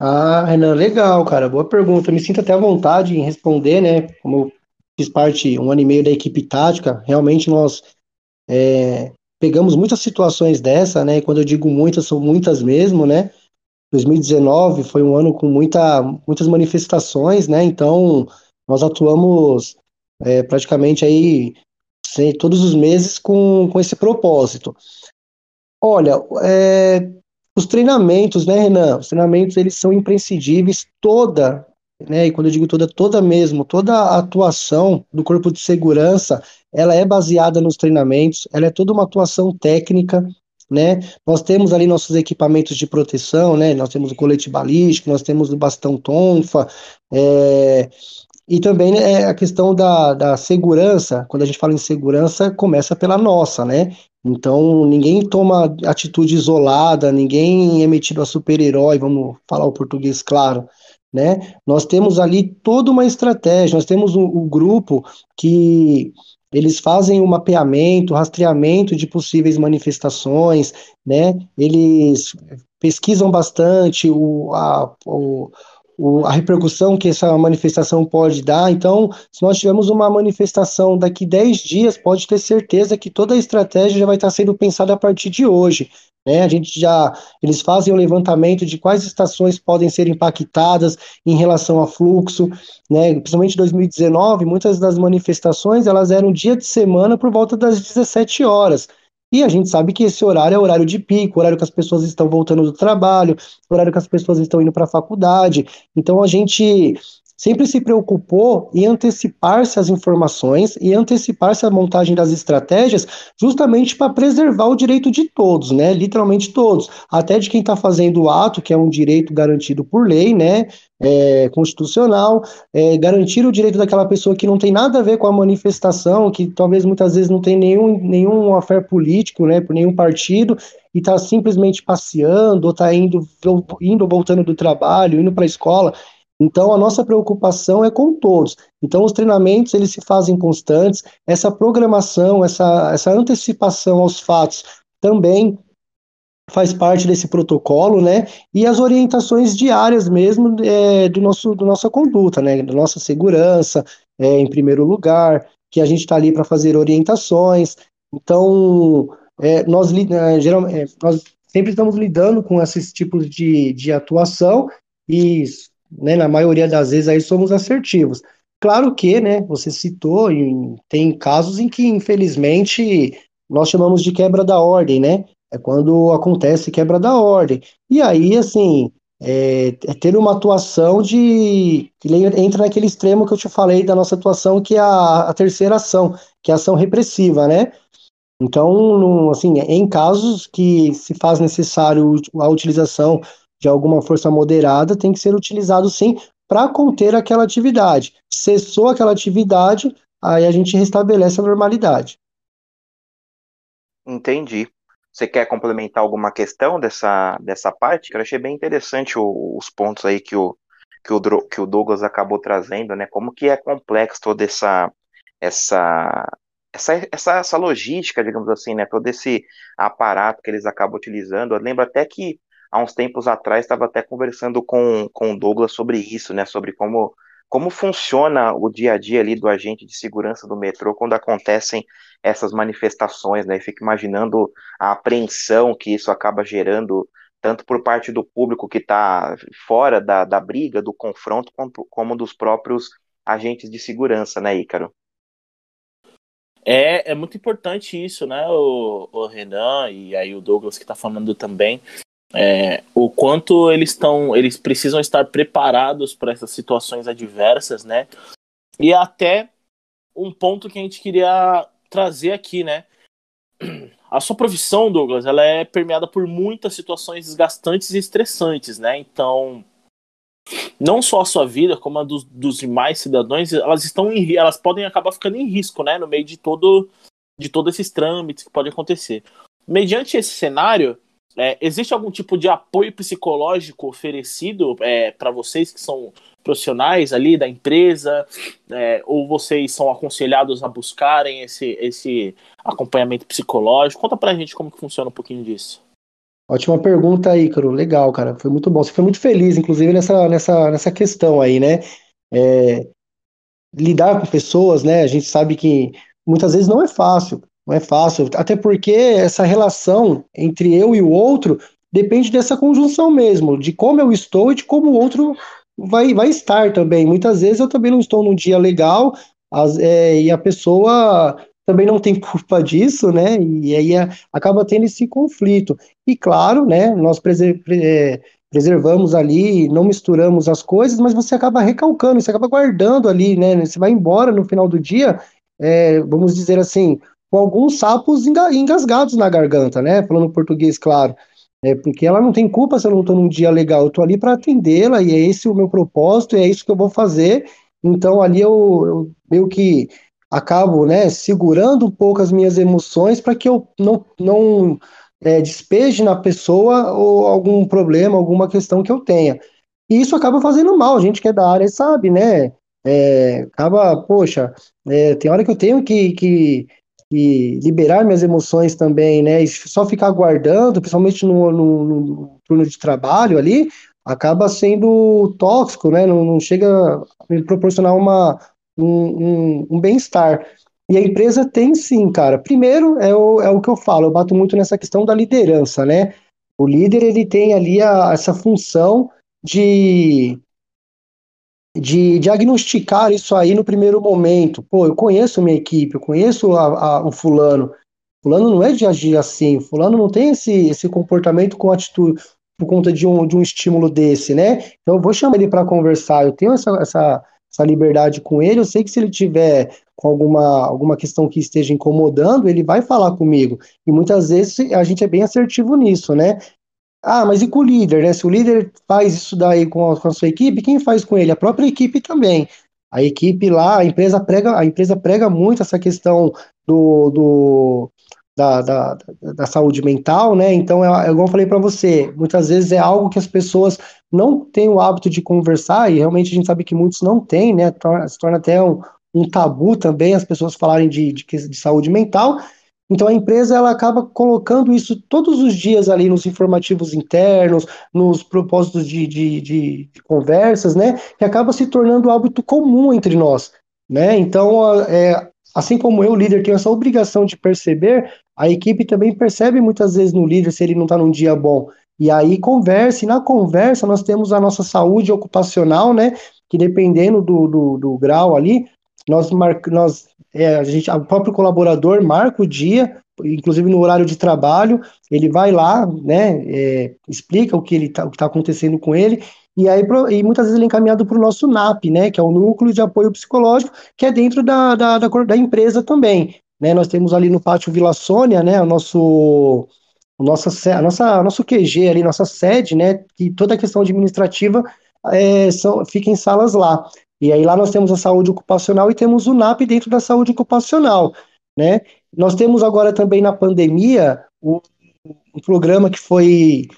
Ah, Renan, legal, cara. Boa pergunta. me sinto até à vontade em responder, né? Como eu fiz parte um ano e meio da equipe tática, realmente nós é, pegamos muitas situações dessa, né? E quando eu digo muitas, são muitas mesmo, né? 2019 foi um ano com muita, muitas manifestações, né? Então nós atuamos é, praticamente aí todos os meses com, com esse propósito. Olha, é, os treinamentos, né, Renan? Os treinamentos eles são imprescindíveis toda, né? E quando eu digo toda, toda mesmo, toda a atuação do corpo de segurança, ela é baseada nos treinamentos, ela é toda uma atuação técnica, né? Nós temos ali nossos equipamentos de proteção, né? Nós temos o colete balístico, nós temos o bastão tonfa, é, e também né, a questão da, da segurança, quando a gente fala em segurança, começa pela nossa, né? Então, ninguém toma atitude isolada, ninguém é metido a super-herói, vamos falar o português claro, né? Nós temos ali toda uma estratégia, nós temos o, o grupo que eles fazem o um mapeamento, rastreamento de possíveis manifestações, né? Eles pesquisam bastante o, a, o, o, a repercussão que essa manifestação pode dar. Então, se nós tivermos uma manifestação daqui 10 dias, pode ter certeza que toda a estratégia já vai estar sendo pensada a partir de hoje. Né? A gente já, eles fazem o levantamento de quais estações podem ser impactadas em relação a fluxo, né? Principalmente em 2019, muitas das manifestações elas eram dia de semana por volta das 17 horas. E a gente sabe que esse horário é horário de pico, horário que as pessoas estão voltando do trabalho, horário que as pessoas estão indo para a faculdade. Então a gente sempre se preocupou em antecipar-se às informações e antecipar-se à montagem das estratégias, justamente para preservar o direito de todos, né? Literalmente todos, até de quem está fazendo o ato, que é um direito garantido por lei, né? É, constitucional, é, garantir o direito daquela pessoa que não tem nada a ver com a manifestação, que talvez muitas vezes não tem nenhum, nenhum affair político, né, por nenhum partido, e está simplesmente passeando, ou está indo, indo voltando do trabalho, indo para a escola. Então, a nossa preocupação é com todos. Então, os treinamentos, eles se fazem constantes, essa programação, essa, essa antecipação aos fatos também faz parte desse protocolo, né? E as orientações diárias mesmo é, do nosso, do nossa conduta, né? Da nossa segurança, é, em primeiro lugar, que a gente está ali para fazer orientações. Então, é, nós, é, geralmente, é, nós sempre estamos lidando com esses tipos de, de atuação e né, na maioria das vezes aí somos assertivos. Claro que, né, você citou, tem casos em que, infelizmente, nós chamamos de quebra da ordem, né? É quando acontece quebra da ordem. E aí, assim, é, é ter uma atuação de. que entra naquele extremo que eu te falei da nossa atuação, que é a, a terceira ação, que é a ação repressiva, né? Então, assim, em casos que se faz necessário a utilização de alguma força moderada tem que ser utilizado sim para conter aquela atividade. Cessou aquela atividade, aí a gente restabelece a normalidade. Entendi. Você quer complementar alguma questão dessa, dessa parte? Eu achei bem interessante o, os pontos aí que o, que, o, que o Douglas acabou trazendo, né? Como que é complexo toda essa, essa, essa, essa, essa logística, digamos assim, né? Todo esse aparato que eles acabam utilizando. Eu lembro até que há uns tempos atrás estava até conversando com, com o Douglas sobre isso, né? Sobre como, como funciona o dia a dia ali do agente de segurança do metrô quando acontecem essas manifestações, né? fico imaginando a apreensão que isso acaba gerando, tanto por parte do público que está fora da, da briga, do confronto, como, como dos próprios agentes de segurança, né, Ícaro? É, é muito importante isso, né, o, o Renan e aí o Douglas que está falando também, é, o quanto eles estão, eles precisam estar preparados para essas situações adversas, né? E até um ponto que a gente queria trazer aqui, né? A sua profissão, Douglas, ela é permeada por muitas situações desgastantes e estressantes, né? Então, não só a sua vida, como a dos, dos demais cidadãos, elas estão em, elas podem acabar ficando em risco, né? No meio de todo de todos esses trâmites que podem acontecer. Mediante esse cenário, é, existe algum tipo de apoio psicológico oferecido é, para vocês que são profissionais ali da empresa? É, ou vocês são aconselhados a buscarem esse, esse acompanhamento psicológico? Conta para a gente como que funciona um pouquinho disso. Ótima pergunta, Ícaro. Legal, cara. Foi muito bom. Você foi muito feliz, inclusive, nessa, nessa, nessa questão aí, né? É, lidar com pessoas, né? A gente sabe que muitas vezes não é fácil. Não é fácil, até porque essa relação entre eu e o outro depende dessa conjunção mesmo, de como eu estou e de como o outro vai, vai estar também. Muitas vezes eu também não estou num dia legal as, é, e a pessoa também não tem culpa disso, né? E aí a, acaba tendo esse conflito. E claro, né? Nós preser, é, preservamos ali, não misturamos as coisas, mas você acaba recalcando, você acaba guardando ali, né? Você vai embora no final do dia, é, vamos dizer assim, com alguns sapos engasgados na garganta, né? Falando português, claro. É, porque ela não tem culpa se eu não estou num dia legal. Eu estou ali para atendê-la e é esse o meu propósito e é isso que eu vou fazer. Então ali eu, eu meio que acabo, né, segurando um pouco as minhas emoções para que eu não, não é, despeje na pessoa ou algum problema, alguma questão que eu tenha. E isso acaba fazendo mal. A gente que é da área sabe, né? É, acaba, poxa, é, tem hora que eu tenho que, que e liberar minhas emoções também, né? E só ficar guardando, principalmente no, no, no turno de trabalho ali, acaba sendo tóxico, né? Não, não chega a me proporcionar uma, um, um, um bem-estar. E a empresa tem sim, cara. Primeiro, é o, é o que eu falo, eu bato muito nessa questão da liderança, né? O líder, ele tem ali a, essa função de de diagnosticar isso aí no primeiro momento. Pô, eu conheço minha equipe, eu conheço a, a, o fulano. Fulano não é de agir assim, fulano não tem esse, esse comportamento com atitude. por conta de um, de um estímulo desse, né? Então eu vou chamar ele para conversar, eu tenho essa, essa, essa liberdade com ele, eu sei que se ele tiver com alguma, alguma questão que esteja incomodando, ele vai falar comigo. E muitas vezes a gente é bem assertivo nisso, né? Ah, mas e com o líder, né? Se o líder faz isso daí com a, com a sua equipe, quem faz com ele? A própria equipe também. A equipe lá, a empresa prega, a empresa prega muito essa questão do, do da, da, da, saúde mental, né? Então, é, é igual eu falei para você, muitas vezes é algo que as pessoas não têm o hábito de conversar, e realmente a gente sabe que muitos não têm, né? Se torna até um, um tabu também as pessoas falarem de, de, de saúde mental. Então a empresa ela acaba colocando isso todos os dias ali nos informativos internos, nos propósitos de, de, de, de conversas, né? Que acaba se tornando hábito comum entre nós, né? Então, é, assim como eu, líder, tenho essa obrigação de perceber, a equipe também percebe muitas vezes no líder se ele não está num dia bom. E aí conversa, e na conversa nós temos a nossa saúde ocupacional, né? Que dependendo do, do, do grau ali, nós, mar... nós é, a gente, o próprio colaborador marca o dia, inclusive no horário de trabalho, ele vai lá, né, é, explica o que ele tá, está acontecendo com ele, e aí e muitas vezes ele é encaminhado para o nosso NAP, né, que é o Núcleo de Apoio Psicológico, que é dentro da, da, da, da empresa também. Né, nós temos ali no pátio Vila Sônia, né, o nosso, o nossa, a nossa, nosso QG ali, nossa sede, né, que toda a questão administrativa é, são, fica em salas lá. E aí lá nós temos a saúde ocupacional e temos o NAP dentro da saúde ocupacional, né? Nós temos agora também na pandemia o, um programa que foi,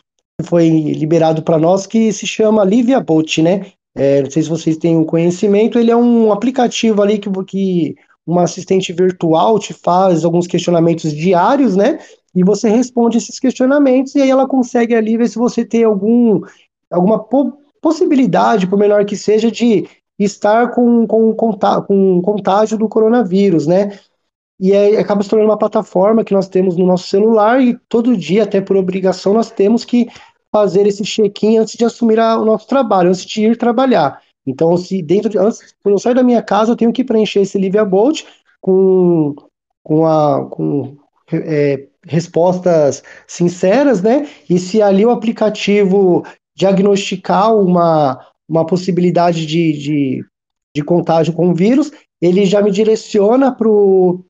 foi liberado para nós que se chama Livia Bolt, né? É, não sei se vocês têm um conhecimento, ele é um aplicativo ali que, que uma assistente virtual te faz alguns questionamentos diários, né? E você responde esses questionamentos e aí ela consegue ali ver se você tem algum alguma po possibilidade, por menor que seja, de estar com, com, com contágio do coronavírus, né? E aí acaba se tornando uma plataforma que nós temos no nosso celular e todo dia, até por obrigação, nós temos que fazer esse check-in antes de assumir a, o nosso trabalho, antes de ir trabalhar. Então, se dentro de, antes, quando eu sair da minha casa, eu tenho que preencher esse Livia Bolt com, com, a, com é, respostas sinceras, né? E se ali o aplicativo diagnosticar uma, uma possibilidade de, de, de contágio com o vírus, ele já me direciona para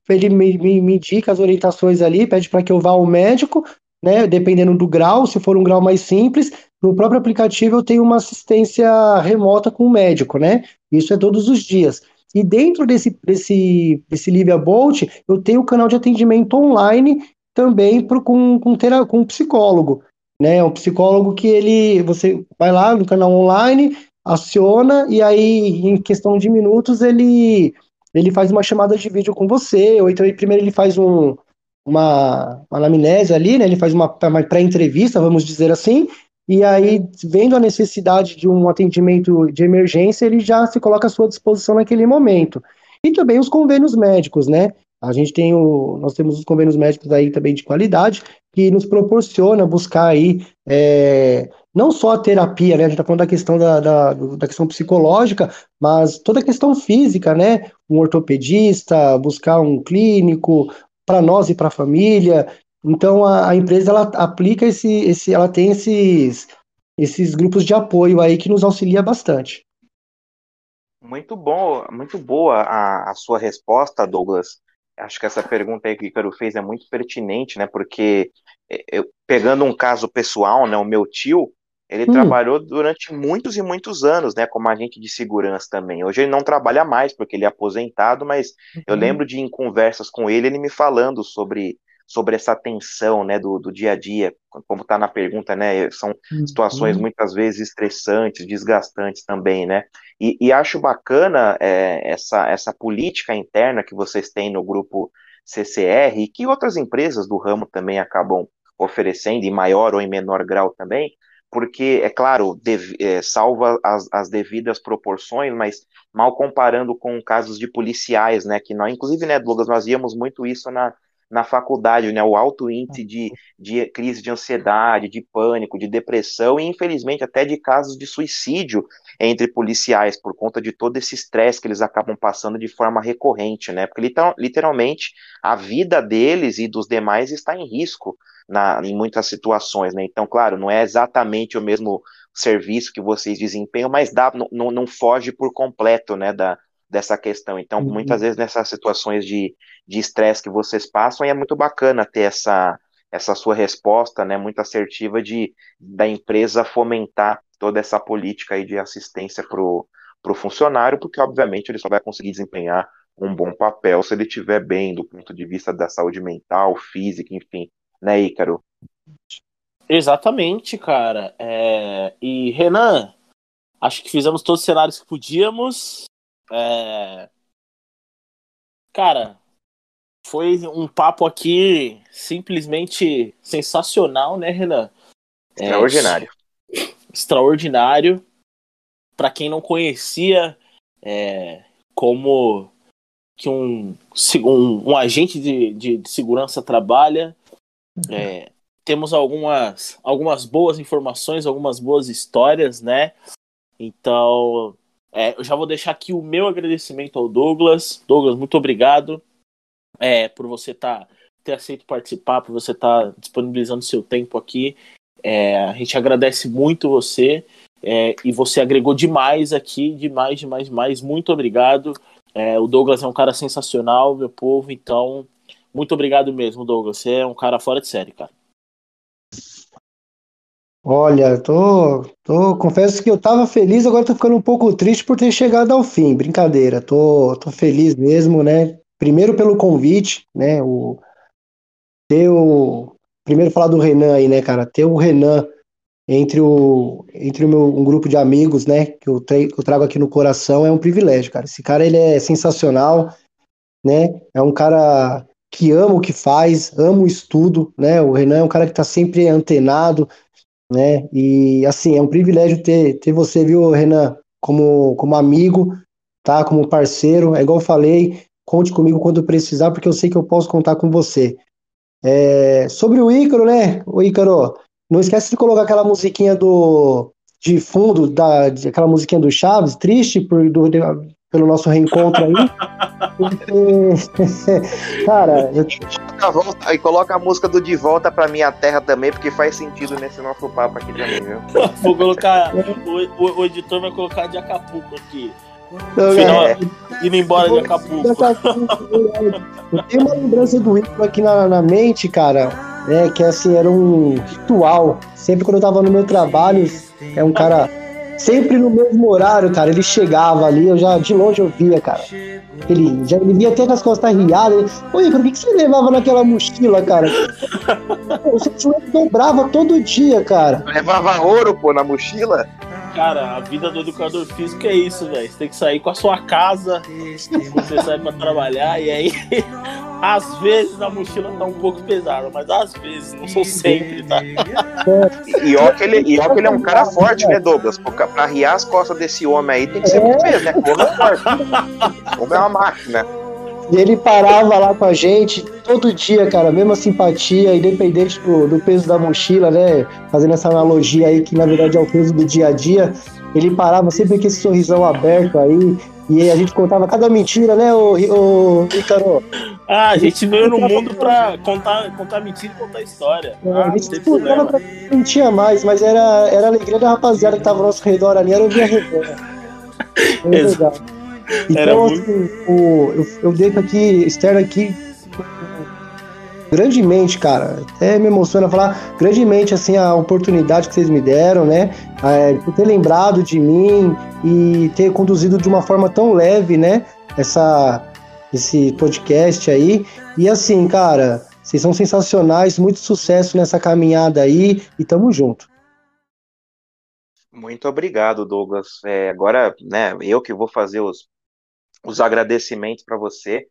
ele me, me, me, indica as orientações ali, pede para que eu vá ao médico, né? Dependendo do grau, se for um grau mais simples, no próprio aplicativo eu tenho uma assistência remota com o médico, né? Isso é todos os dias. E dentro desse, desse, desse Livia Bolt, eu tenho o canal de atendimento online também pro, com, com, com um psicólogo. Né, um psicólogo que ele, você vai lá no canal online, aciona e aí em questão de minutos ele ele faz uma chamada de vídeo com você, ou então ele, primeiro ele faz um, uma, uma anamnese ali, né? Ele faz uma, uma pré-entrevista, vamos dizer assim, e aí, vendo a necessidade de um atendimento de emergência, ele já se coloca à sua disposição naquele momento. E também os convênios médicos, né? A gente tem o, nós temos os convênios médicos aí também de qualidade, que nos proporciona buscar aí é, não só a terapia, né? A gente está falando da questão da, da, da, questão psicológica, mas toda a questão física, né? Um ortopedista, buscar um clínico para nós e para a família. Então a, a, empresa ela aplica esse, esse, ela tem esses, esses grupos de apoio aí que nos auxilia bastante. Muito bom, muito boa a, a sua resposta, Douglas. Acho que essa pergunta aí que o Icaro fez é muito pertinente, né? Porque é, eu, pegando um caso pessoal, né? O meu tio, ele hum. trabalhou durante muitos e muitos anos, né, como agente de segurança também. Hoje ele não trabalha mais porque ele é aposentado, mas uhum. eu lembro de em conversas com ele, ele me falando sobre, sobre essa tensão, né, do, do dia a dia, como está na pergunta, né, são uhum. situações muitas vezes estressantes, desgastantes também, né. E, e acho bacana é, essa, essa política interna que vocês têm no grupo CCR e que outras empresas do ramo também acabam oferecendo, em maior ou em menor grau também, porque, é claro, deve, é, salva as, as, devidas proporções, mas mal comparando com casos de policiais, né, que nós, inclusive, né, Douglas, nós víamos muito isso na, na faculdade, né? O alto índice de, de crise de ansiedade, de pânico, de depressão e, infelizmente, até de casos de suicídio entre policiais por conta de todo esse estresse que eles acabam passando de forma recorrente, né? Porque literalmente a vida deles e dos demais está em risco na, em muitas situações, né? Então, claro, não é exatamente o mesmo serviço que vocês desempenham, mas dá, não, não foge por completo, né, da, dessa questão. Então, uhum. muitas vezes nessas situações de estresse que vocês passam, é muito bacana ter essa, essa sua resposta, né, muito assertiva de da empresa fomentar toda essa política aí de assistência para o funcionário, porque obviamente ele só vai conseguir desempenhar um bom papel se ele estiver bem do ponto de vista da saúde mental, física, enfim, né, Ícaro? Exatamente, cara. É... E Renan, acho que fizemos todos os cenários que podíamos. É... Cara, foi um papo aqui simplesmente sensacional, né, Renan? Extraordinário. É... Extraordinário. Para quem não conhecia, é... como que um, um, um agente de, de, de, segurança trabalha, é, temos algumas, algumas boas informações, algumas boas histórias, né? Então, é, eu já vou deixar aqui o meu agradecimento ao Douglas. Douglas, muito obrigado é, por você tá, ter aceito participar, por você estar tá disponibilizando seu tempo aqui. É, a gente agradece muito você é, e você agregou demais aqui, demais, demais, demais. Muito obrigado. É, o Douglas é um cara sensacional, meu povo, então muito obrigado mesmo, Douglas. Você é um cara fora de série, cara. Olha, tô, tô, confesso que eu tava feliz, agora tô ficando um pouco triste por ter chegado ao fim. Brincadeira, tô, tô feliz mesmo, né? Primeiro pelo convite, né? O, ter o, primeiro falar do Renan aí, né, cara? Ter o Renan entre o, entre o meu, um grupo de amigos, né? Que eu, que eu trago aqui no coração é um privilégio, cara. Esse cara, ele é sensacional, né? É um cara que ama o que faz, ama o estudo, né? O Renan é um cara que está sempre antenado, né? E assim, é um privilégio ter, ter você, viu, Renan, como, como amigo, tá? Como parceiro. É igual eu falei, conte comigo quando precisar, porque eu sei que eu posso contar com você. É, sobre o Ícaro, né? O Ícaro, não esquece de colocar aquela musiquinha do de fundo, da, de, aquela musiquinha do Chaves, triste por, do, pelo nosso reencontro aí. porque, cara, eu... e coloca a música do De Volta pra Minha Terra também, porque faz sentido nesse nosso papo aqui também, viu? Vou colocar. O, o, o, editor vai colocar de Acapulco aqui. Então, Final, é. Indo embora de Acapulco. Eu tenho uma lembrança do Rico aqui na, na mente, cara. É, que assim, era um ritual. Sempre quando eu tava no meu trabalho, é um cara sempre no mesmo horário, cara. Ele chegava ali, eu já de longe eu via, cara. Ele, já, ele via até com as costas riadas. Oi, por que, que você levava naquela mochila, cara? o seu joelho dobrava todo dia, cara. Levava ouro, pô, na mochila? Cara, a vida do educador físico é isso, velho. Você tem que sair com a sua casa, você sai pra trabalhar, e aí, às vezes a mochila tá um pouco pesada, mas às vezes, não sou sempre, tá? E ó que ele, e ó que ele é um cara forte, né, Douglas? Pra arriar as costas desse homem aí tem que ser muito peso, né? Como é forte. Como é uma máquina. E ele parava lá com a gente todo dia, cara, mesma simpatia, independente do, do peso da mochila, né? Fazendo essa analogia aí, que na verdade é o peso do dia a dia. Ele parava sempre com esse sorrisão aberto aí, e a gente contava cada mentira, né, o, o Icaro? Ah, a gente veio no mundo pra contar, contar mentira e contar história. É, ah, a gente escutava pra mentia mais, mas era, era a alegria da rapaziada que tava ao nosso redor ali, era ouvir a resenha. Exato. Então, assim, o, eu, eu deixo aqui, externo aqui, grandemente, cara. Até me emociona falar grandemente assim a oportunidade que vocês me deram, né? É, por ter lembrado de mim e ter conduzido de uma forma tão leve, né? Essa, esse podcast aí. E assim, cara, vocês são sensacionais, muito sucesso nessa caminhada aí e tamo junto. Muito obrigado, Douglas. É, agora, né, eu que vou fazer os, os agradecimentos para você.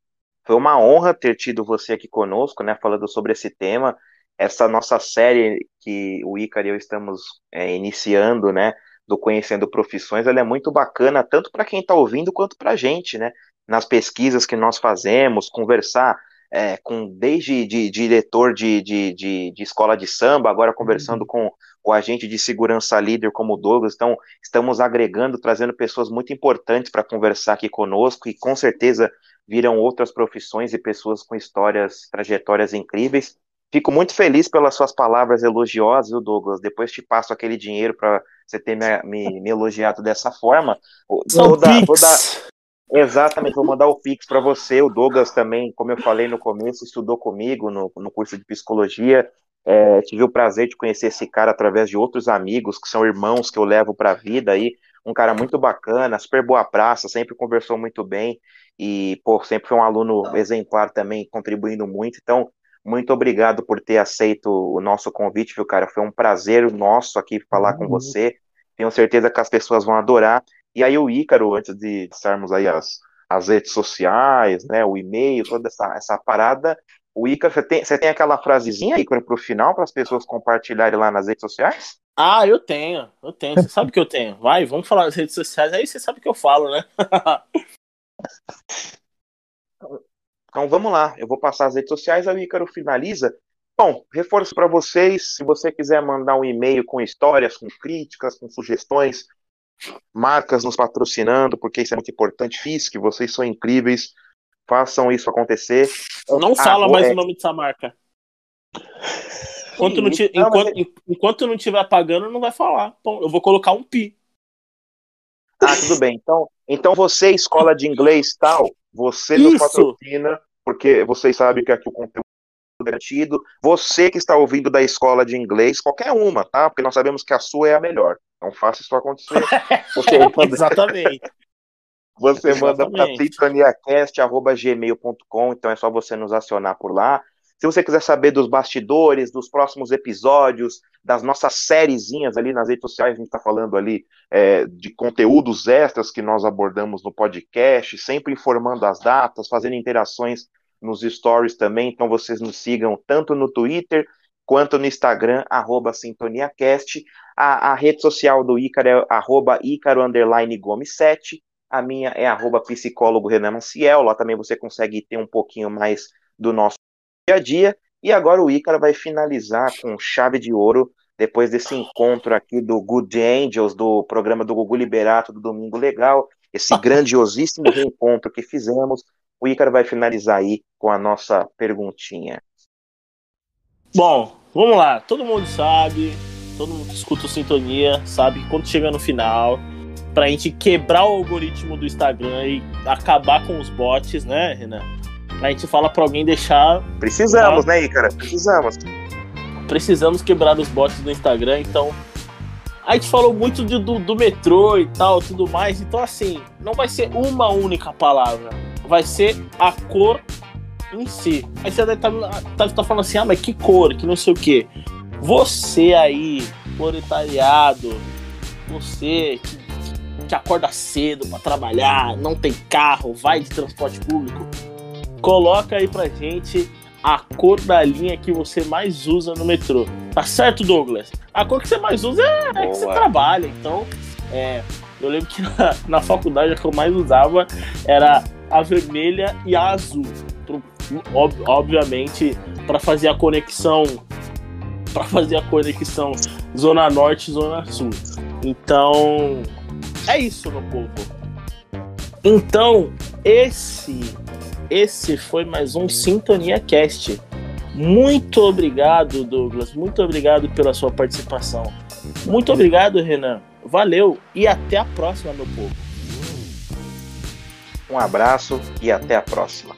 Foi uma honra ter tido você aqui conosco, né, falando sobre esse tema. Essa nossa série que o Ícaro e eu estamos é, iniciando, né, do Conhecendo Profissões, ela é muito bacana, tanto para quem está ouvindo quanto para a gente, né, nas pesquisas que nós fazemos, conversar é, com desde de, de diretor de, de, de, escola de samba, agora conversando uhum. com o agente de segurança líder como o Douglas. Então, estamos agregando, trazendo pessoas muito importantes para conversar aqui conosco e com certeza viram outras profissões e pessoas com histórias, trajetórias incríveis. Fico muito feliz pelas suas palavras elogiosas, Douglas. Depois te passo aquele dinheiro para você ter me, me, me, elogiado dessa forma. Vou dar, vou dar, exatamente, vou mandar o Pix para você. O Douglas também, como eu falei no começo, estudou comigo no, no curso de psicologia. É, tive o prazer de conhecer esse cara através de outros amigos que são irmãos que eu levo para a vida aí. Um cara muito bacana, super boa praça, sempre conversou muito bem e, pô, sempre foi um aluno exemplar também, contribuindo muito. Então, muito obrigado por ter aceito o nosso convite, viu, cara? Foi um prazer nosso aqui falar uhum. com você. Tenho certeza que as pessoas vão adorar. E aí, o Ícaro, antes de estarmos aí as, as redes sociais, né, o e-mail, toda essa, essa parada, o Ícaro, você tem, você tem aquela frasezinha, Ícaro, para o final, para as pessoas compartilharem lá nas redes sociais? Ah, eu tenho, eu tenho. Você sabe que eu tenho. Vai, vamos falar nas redes sociais, aí você sabe que eu falo, né? Então vamos lá, eu vou passar as redes sociais, aí o Ícaro finaliza. Bom, reforço para vocês, se você quiser mandar um e-mail com histórias, com críticas, com sugestões, marcas nos patrocinando, porque isso é muito importante, FISC, vocês são incríveis, façam isso acontecer. Não fala mais é... o nome dessa marca. Enquanto não, te, não, enquanto, mas... enquanto não estiver pagando, não vai falar. Bom, eu vou colocar um pi. Ah, tudo bem. Então, então você, escola de inglês tal, você Isso. nos patrocina, porque vocês sabem que aqui o conteúdo é garantido. Você que está ouvindo da escola de inglês, qualquer uma, tá? Porque nós sabemos que a sua é a melhor. Então faça isso acontecer. Você manda... Exatamente. Você manda para sintoniacast.gmail.com, então é só você nos acionar por lá. Se você quiser saber dos bastidores, dos próximos episódios, das nossas sériezinhas ali nas redes sociais, a gente está falando ali é, de conteúdos extras que nós abordamos no podcast, sempre informando as datas, fazendo interações nos stories também. Então vocês nos sigam tanto no Twitter quanto no Instagram, arroba SintoniaCast. A, a rede social do Ícaro é arroba Ícaro Gomes 7. A minha é arroba psicólogo Renan Maciel. Lá também você consegue ter um pouquinho mais do nosso dia a dia. E agora o Ícaro vai finalizar com chave de ouro, depois desse encontro aqui do Good Angels, do programa do Gugu Liberato do Domingo Legal, esse grandiosíssimo reencontro que fizemos. O Ícaro vai finalizar aí com a nossa perguntinha. Bom, vamos lá. Todo mundo sabe, todo mundo que escuta o Sintonia sabe que quando chega no final, pra gente quebrar o algoritmo do Instagram e acabar com os bots, né, Renan? A gente fala para alguém deixar. Precisamos, né, Ícara? Precisamos. Precisamos quebrar os bots do Instagram, então. A gente falou muito de, do, do metrô e tal, tudo mais. Então, assim, não vai ser uma única palavra. Vai ser a cor em si. Aí você deve estar tá, tá, tá falando assim, ah, mas que cor, que não sei o quê. Você aí, proletariado, você que, que acorda cedo para trabalhar, não tem carro, vai de transporte público Coloca aí pra gente a cor da linha que você mais usa no metrô. Tá certo, Douglas? A cor que você mais usa é, é que você trabalha. Então, é, eu lembro que na, na, faculdade a que eu mais usava era a vermelha e a azul. Pro, ob, obviamente, para fazer a conexão para fazer a conexão zona norte e zona sul. Então, é isso, meu povo. Então, esse esse foi mais um Sintonia Cast. Muito obrigado, Douglas. Muito obrigado pela sua participação. Muito obrigado, Renan. Valeu e até a próxima, meu povo. Um abraço e até a próxima.